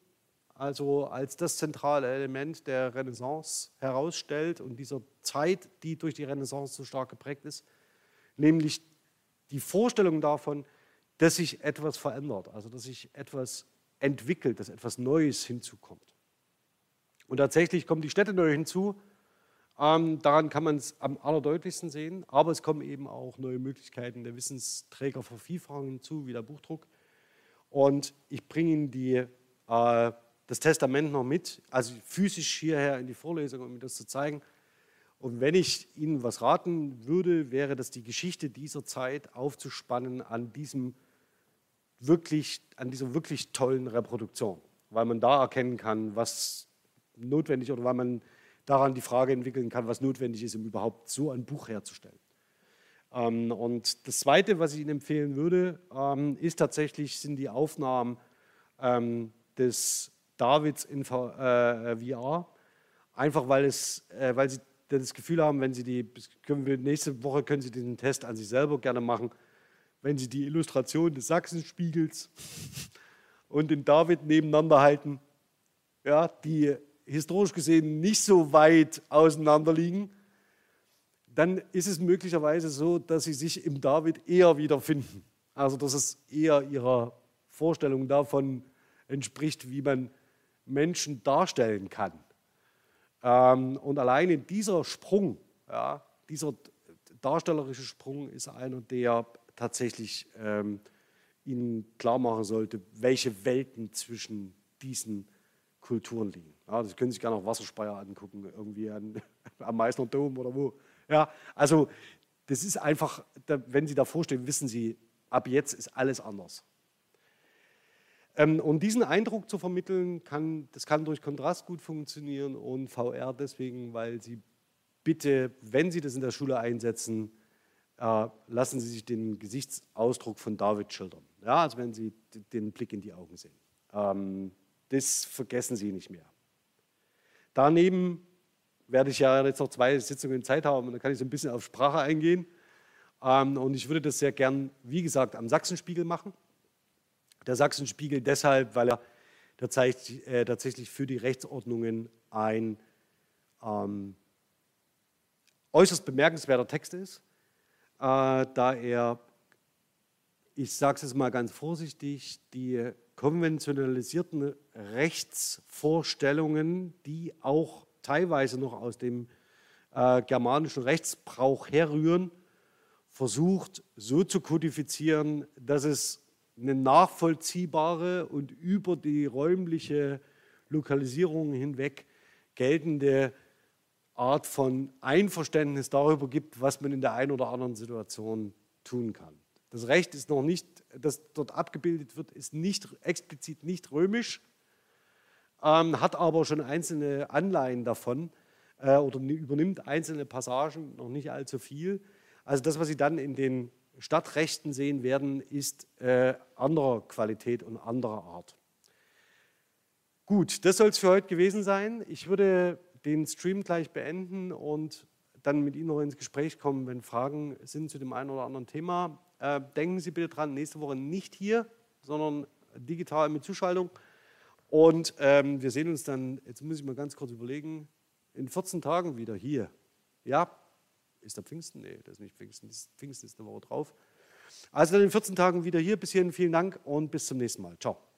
also als das zentrale Element der Renaissance herausstellt und dieser Zeit, die durch die Renaissance so stark geprägt ist, nämlich die Vorstellung davon, dass sich etwas verändert, also dass sich etwas entwickelt, dass etwas Neues hinzukommt. Und tatsächlich kommen die Städte neu hinzu. Ähm, daran kann man es am allerdeutlichsten sehen. Aber es kommen eben auch neue Möglichkeiten der Wissensträgervervielfachung hinzu, wie der Buchdruck. Und ich bringe Ihnen die, äh, das Testament noch mit, also physisch hierher in die Vorlesung, um Ihnen das zu zeigen. Und wenn ich Ihnen was raten würde, wäre das die Geschichte dieser Zeit aufzuspannen an diesem wirklich, an dieser wirklich tollen Reproduktion, weil man da erkennen kann, was notwendig oder weil man daran die Frage entwickeln kann, was notwendig ist, um überhaupt so ein Buch herzustellen. Ähm, und das Zweite, was ich Ihnen empfehlen würde, ähm, ist tatsächlich, sind die Aufnahmen ähm, des Davids in VR, äh, einfach weil, es, äh, weil Sie das Gefühl haben, wenn Sie die, können wir, nächste Woche können Sie diesen Test an sich selber gerne machen, wenn Sie die Illustration des Sachsenspiegels und den David nebeneinander halten, ja, die historisch gesehen nicht so weit auseinander liegen, dann ist es möglicherweise so, dass Sie sich im David eher wiederfinden. Also dass es eher Ihrer Vorstellung davon entspricht, wie man Menschen darstellen kann. Ähm, und alleine dieser Sprung, ja, dieser darstellerische Sprung ist einer, der tatsächlich ähm, Ihnen klar machen sollte, welche Welten zwischen diesen Kulturen liegen. Ja, das können Sie sich gerne auf Wasserspeier angucken, irgendwie an, am Meißner Dom oder wo. Ja, also das ist einfach, wenn Sie davor stehen, wissen Sie, ab jetzt ist alles anders. Ähm, und diesen Eindruck zu vermitteln, kann, das kann durch Kontrast gut funktionieren und VR deswegen, weil Sie bitte, wenn Sie das in der Schule einsetzen, äh, lassen Sie sich den Gesichtsausdruck von David schildern. Ja, also wenn Sie den Blick in die Augen sehen. Ähm, das vergessen Sie nicht mehr. Daneben werde ich ja jetzt noch zwei Sitzungen Zeit haben und dann kann ich so ein bisschen auf Sprache eingehen. Ähm, und ich würde das sehr gern, wie gesagt, am Sachsenspiegel machen. Der Sachsenspiegel deshalb, weil er äh, tatsächlich für die Rechtsordnungen ein ähm, äußerst bemerkenswerter Text ist, äh, da er, ich sage es mal ganz vorsichtig, die konventionalisierten Rechtsvorstellungen, die auch teilweise noch aus dem äh, germanischen Rechtsbrauch herrühren, versucht so zu kodifizieren, dass es eine nachvollziehbare und über die räumliche Lokalisierung hinweg geltende Art von Einverständnis darüber gibt, was man in der einen oder anderen Situation tun kann. Das Recht ist noch nicht, das dort abgebildet wird, ist nicht explizit nicht römisch, ähm, hat aber schon einzelne Anleihen davon äh, oder übernimmt einzelne Passagen, noch nicht allzu viel. Also das, was Sie dann in den Stadtrechten sehen werden, ist äh, anderer Qualität und anderer Art. Gut, das soll es für heute gewesen sein. Ich würde den Stream gleich beenden und dann mit Ihnen noch ins Gespräch kommen, wenn Fragen sind zu dem einen oder anderen Thema. Äh, denken Sie bitte dran, nächste Woche nicht hier, sondern digital mit Zuschaltung. Und ähm, wir sehen uns dann, jetzt muss ich mal ganz kurz überlegen, in 14 Tagen wieder hier. Ja, ist der Pfingsten? Nee, das ist nicht Pfingsten, das Pfingsten ist eine Woche drauf. Also dann in 14 Tagen wieder hier. Bis hierhin vielen Dank und bis zum nächsten Mal. Ciao.